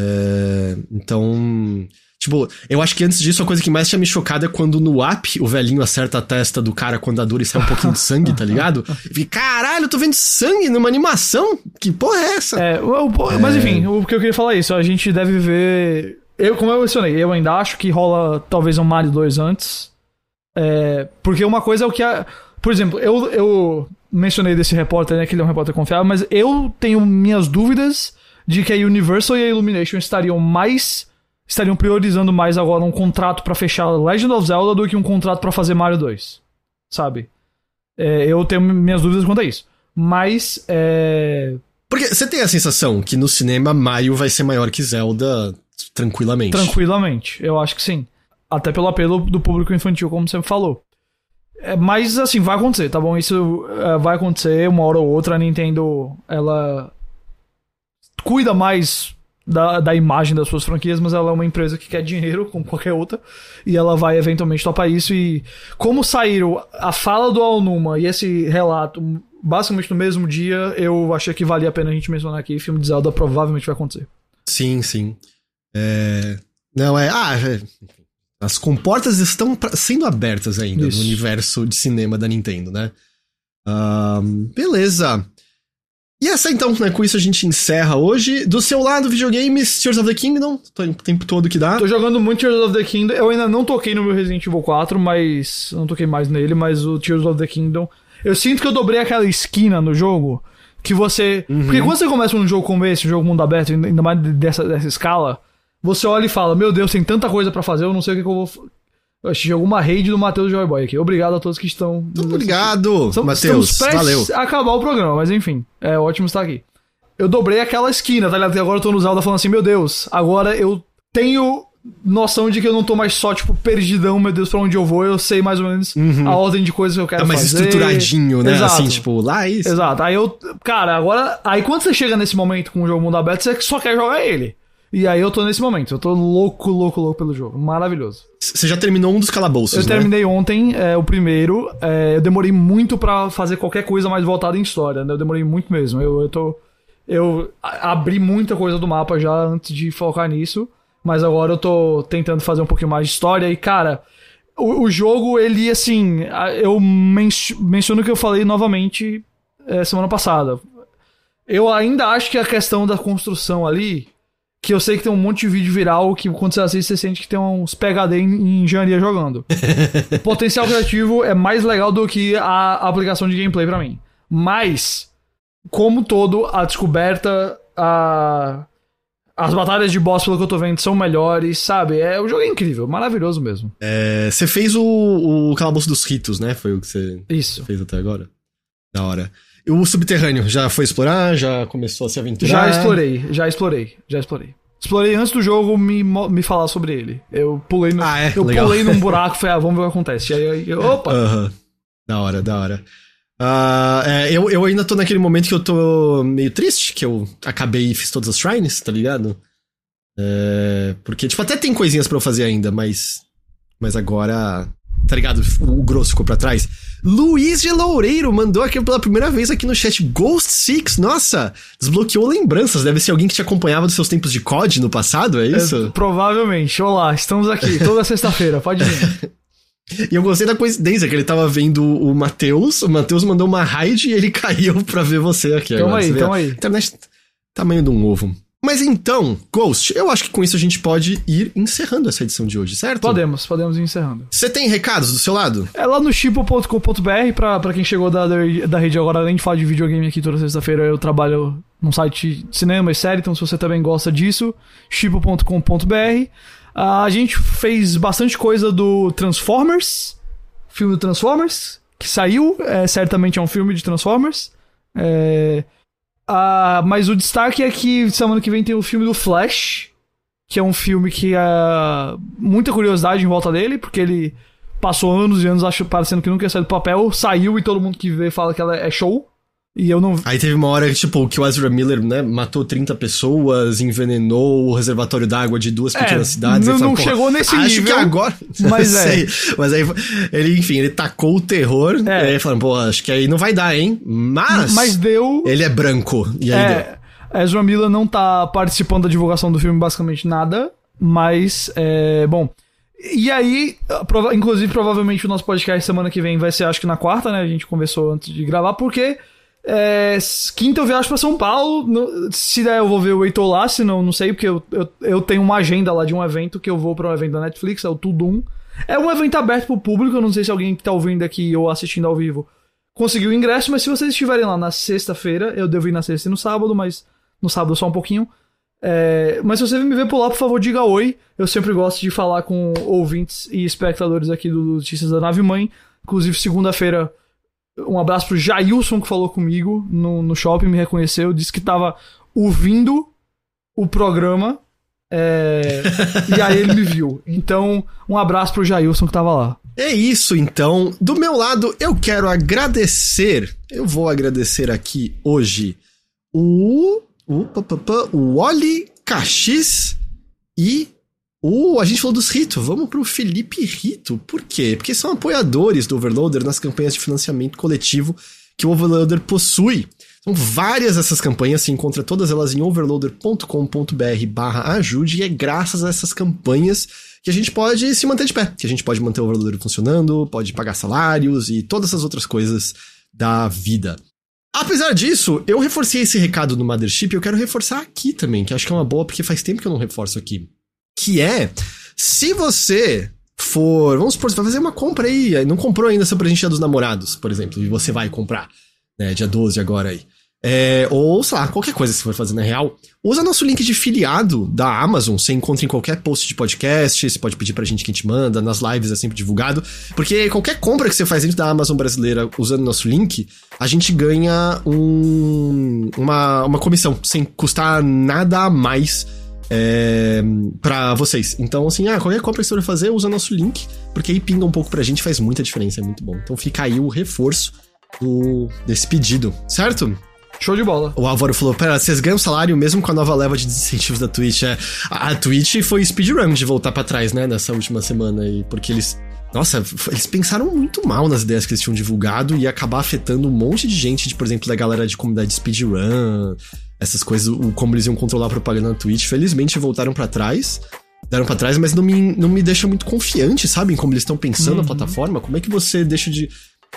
A: É, Então. Tipo, eu acho que antes disso a coisa que mais tinha me chocado é quando no app o velhinho acerta a testa do cara com a dor e sai um pouquinho de sangue, tá ligado? Eu fiquei, caralho, eu tô vendo sangue numa animação? Que porra é essa?
B: É, o- o- Mas enfim, o que eu queria falar é isso. A gente deve ver. Eu, como eu mencionei, eu ainda acho que rola talvez um Mario 2 antes. É, porque uma coisa é o que a. Por exemplo, eu, eu mencionei desse repórter, né? Que ele é um repórter confiável, mas eu tenho minhas dúvidas de que a Universal e a Illumination estariam mais. estariam priorizando mais agora um contrato pra fechar Legend of Zelda do que um contrato pra fazer Mario 2. Sabe? É, eu tenho minhas dúvidas quanto a isso. Mas. É,
A: Porque você tem a sensação que no cinema Mario vai ser maior que Zelda tranquilamente.
B: Tranquilamente, eu acho que sim. Até pelo apelo do público infantil, como você falou. É, mas assim, vai acontecer, tá bom? Isso é, vai acontecer uma hora ou outra. A Nintendo, ela cuida mais da, da imagem das suas franquias, mas ela é uma empresa que quer dinheiro, como qualquer outra, e ela vai eventualmente topar isso. E como saíram a fala do Alnuma e esse relato basicamente no mesmo dia, eu achei que valia a pena a gente mencionar aqui. Filme de Zelda provavelmente vai acontecer.
A: Sim, sim. É... Não, é. Ah, é... As comportas estão pra- sendo abertas ainda
B: Isso.
A: no universo de cinema da Nintendo, né? Beleza. E essa então, né? Com isso a gente encerra hoje. Do seu lado, videogames, Tears of the Kingdom, tô- o tempo todo que dá.
B: Tô jogando muito Tears of the Kingdom. Eu ainda não toquei no meu Resident Evil 4, mas. Não toquei mais nele, mas o Tears of the Kingdom. Eu sinto que eu dobrei aquela esquina no jogo. Que você. Porque quando você começa um jogo como esse, um jogo mundo aberto, ainda mais dessa, dessa escala, você olha e fala: Meu Deus, tem tanta coisa pra fazer, eu não sei o que, que eu vou. f-". Eu achei alguma raid do Matheus Joyboy aqui. Obrigado a todos que estão.
A: Muito obrigado, Matheus. Valeu.
B: a acabar o programa, mas enfim, é ótimo estar aqui. Eu dobrei aquela esquina, tá ligado? E agora eu tô no Zelda falando assim, meu Deus, agora eu tenho noção de que eu não tô mais só, tipo, perdidão, meu Deus, pra onde eu vou, eu sei mais ou menos a ordem de coisas que eu quero
A: Tá mais
B: fazer.
A: estruturadinho, né?
B: Exato.
A: Assim, tipo, lá isso.
B: Exato. Aí eu, cara, agora, aí quando você chega nesse momento com o jogo mundo aberto, você só quer jogar ele. E aí eu tô nesse momento, eu tô louco, louco, louco pelo jogo. Maravilhoso.
A: Você já terminou um dos calabouços,
B: Eu
A: né?
B: terminei ontem é, o primeiro. é, eu demorei muito pra fazer qualquer coisa mais voltada em história, né? Eu demorei muito mesmo. Eu, eu tô. Eu abri muita coisa do mapa já antes de focar nisso. Mas agora eu tô tentando fazer um pouquinho mais de história. E, cara, o, o jogo, ele, assim. Eu men menciono o que eu falei novamente é, semana passada. Eu ainda acho que a questão da construção ali. Que eu sei que tem um monte de vídeo viral que quando você assiste, você sente que tem uns PHD em, engenharia jogando. O potencial criativo é mais legal do que a aplicação de gameplay pra mim. Mas, como todo, a descoberta, a... as batalhas de boss, pelo que eu tô vendo, são melhores, sabe? É, o jogo é incrível, maravilhoso mesmo.
A: É, Você fez o, o calabouço dos ritos, né? Foi o que você
B: Isso.
A: fez até agora. Da hora. O subterrâneo, já foi explorar? Já começou a se aventurar?
B: Já explorei, já explorei, já explorei. Explorei antes do jogo me, me falar sobre ele. Eu pulei no,
A: Ah, é?
B: eu
A: Legal.
B: pulei num buraco e falei, ah, vamos ver o que acontece. E aí, eu, opa!
A: Aham. Da hora, da hora. Ah, é, eu, eu ainda tô naquele momento que eu tô meio triste, que eu acabei e fiz todas as shrines, tá ligado? É, porque, tipo, até tem coisinhas pra eu fazer ainda, mas. Mas agora. Tá ligado? O grosso ficou pra trás. Luiz de Loureiro mandou aqui pela primeira vez aqui no chat Ghost Six. Nossa, desbloqueou lembranças. Deve ser alguém que te acompanhava dos seus tempos de COD no passado, é isso?
B: É, provavelmente. Olá, estamos aqui toda sexta-feira, pode vir.
A: E eu gostei da coincidência que ele tava vendo o Matheus, o Matheus mandou uma raid e ele caiu pra ver você aqui
B: Tamo aí, tamo aí.
A: Internet tamanho de um ovo. Mas então, Ghost, eu acho que com isso a gente pode ir encerrando essa edição de hoje, certo?
B: Podemos, podemos ir encerrando.
A: Você tem recados do seu lado?
B: É lá no chipo.com.br, pra, pra quem chegou da, da rede agora, além de falar de videogame aqui toda sexta-feira, eu trabalho num site de cinema e série, então se você também gosta disso, chipo.com.br. A gente fez bastante coisa do Transformers, filme do Transformers, que saiu, é, certamente é um filme de Transformers. É, ah, mas o destaque é que semana que vem tem o filme do Flash, que é um filme que é muita curiosidade em volta dele, porque ele passou anos e anos acho, parecendo que nunca ia sair do papel, saiu e todo mundo que vê fala que ela é show. E eu não.
A: Aí teve uma hora tipo, que o Ezra Miller, né, matou 30 pessoas, envenenou o reservatório d'água de duas pequenas
B: é,
A: cidades.
B: Não, não chegou nesse
A: acho
B: nível.
A: que agora.
B: Mas é.
A: Mas aí, ele, enfim, ele tacou o terror. É. E aí falando, pô, acho que aí não vai dar, hein? Mas.
B: Mas deu.
A: Ele é branco. E aí
B: é, deu. Ezra Miller não tá participando da divulgação do filme basicamente nada. Mas, é. Bom. E aí, inclusive, provavelmente o nosso podcast semana que vem vai ser, acho que na quarta, né? A gente conversou antes de gravar, porque é, quinta eu viajo pra São Paulo. No, se der, eu vou ver o Heitor lá, se não, não sei, porque eu, eu, eu, tenho uma agenda lá de um evento que eu vou pra um evento da Netflix, é o Tudum. É um evento aberto pro público, eu não sei se alguém que tá ouvindo aqui ou assistindo ao vivo conseguiu o ingresso, mas se vocês estiverem lá na sexta-feira, eu devo ir na sexta e no sábado, mas no sábado só um pouquinho. É, mas se você me ver por lá, por favor, diga oi. Eu sempre gosto de falar com ouvintes e espectadores aqui do Notícias da Nave Mãe. Inclusive, segunda-feira um abraço pro Jailson que falou comigo no, no shopping, me reconheceu, disse que tava ouvindo o programa. É, e aí ele me viu. Então, um abraço pro Jailson que tava lá.
A: É isso, então. Do meu lado, eu quero agradecer. Eu vou agradecer aqui hoje o. O, o Oli Caxis e Uh, a gente falou dos Rito, vamos pro Felipe Rito. Por quê? Porque são apoiadores do Overloader nas campanhas de financiamento coletivo que o Overloader possui. São várias essas campanhas, se encontra todas elas em overloader.com.br barra ajude, e é graças a essas campanhas que a gente pode se manter de pé, que a gente pode manter o Overloader funcionando, pode pagar salários e todas essas outras coisas da vida. Apesar disso, eu reforcei esse recado no Mothership e eu quero reforçar aqui também, que acho que é uma boa, porque faz tempo que eu não reforço aqui que é se você for, vamos supor, você vai fazer uma compra aí, não comprou ainda seu presente dos namorados, por exemplo, e você vai comprar, né, dia 12 agora aí. É, ou, sei lá, qualquer coisa que você for fazer na real, usa nosso link de filiado da Amazon, você encontra em qualquer post de podcast, você pode pedir pra gente que gente manda, nas lives é sempre divulgado, porque qualquer compra que você faz dentro da Amazon brasileira usando nosso link, a gente ganha um, uma, uma comissão, sem custar nada a mais é, para vocês. Então, assim, ah, qualquer compra que você for fazer, usa nosso link, porque aí pinga um pouco pra gente, faz muita diferença, é muito bom. Então fica aí o reforço do, desse pedido, certo?
B: Show de bola.
A: O Álvaro falou: pera, vocês ganham salário mesmo com a nova leva de desincentivos da Twitch. É, a, a Twitch foi speedrun de voltar para trás, né, nessa última semana aí, porque eles. Nossa, eles pensaram muito mal nas ideias que eles tinham divulgado e acabar afetando um monte de gente, de, por exemplo, da galera de comunidade speedrun, essas coisas, o, como eles iam controlar a propaganda na Twitch. Felizmente voltaram para trás, deram para trás, mas não me, não me deixa muito confiante, sabe? Em como eles estão pensando uhum. a plataforma. Como é que você deixa de.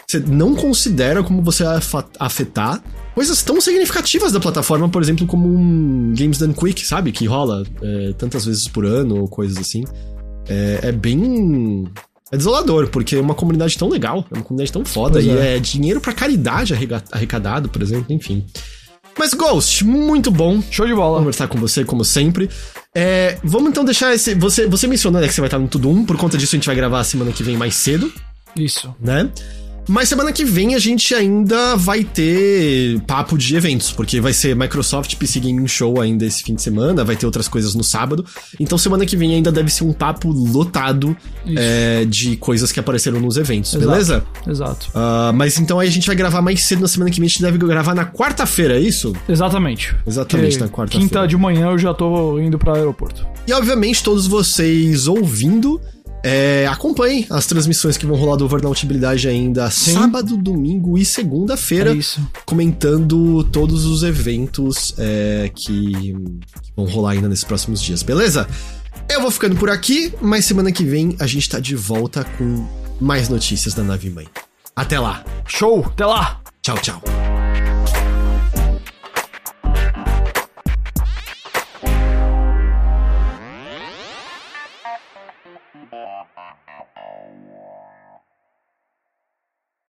A: Você não considera como você vai afetar coisas tão significativas da plataforma, por exemplo, como um Games Done Quick, sabe? Que rola é, tantas vezes por ano ou coisas assim. É, é, bem. É desolador, porque é uma comunidade tão legal, é uma comunidade tão foda, pois e é, é dinheiro para caridade arrecadado, por exemplo, enfim. Mas Ghost, muito bom.
B: Show de bola.
A: Conversar com você, como sempre. É, vamos então deixar esse. Você, você mencionou né, que você vai estar no Tudo 1, por conta disso a gente vai gravar a semana que vem mais cedo.
B: Isso.
A: Né? Mas semana que vem a gente ainda vai ter papo de eventos, porque vai ser Microsoft PC Gaming Show ainda esse fim de semana, vai ter outras coisas no sábado. Então semana que vem ainda deve ser um papo lotado é, de coisas que apareceram nos eventos,
B: Exato.
A: beleza?
B: Exato.
A: Uh, mas então aí a gente vai gravar mais cedo na semana que vem, a gente deve gravar na quarta-feira, é isso?
B: Exatamente.
A: Exatamente, na quarta-feira.
B: Quinta de manhã eu já tô indo para o aeroporto.
A: E obviamente todos vocês ouvindo é, acompanhe as transmissões que vão rolar do Overnautibilidade ainda Sim. sábado, domingo e segunda-feira. É comentando todos os eventos é, que, que vão rolar ainda nesses próximos dias, beleza? Eu vou ficando por aqui, mas semana que vem a gente tá de volta com mais notícias da nave mãe. Até lá.
B: Show, até lá.
A: Tchau, tchau.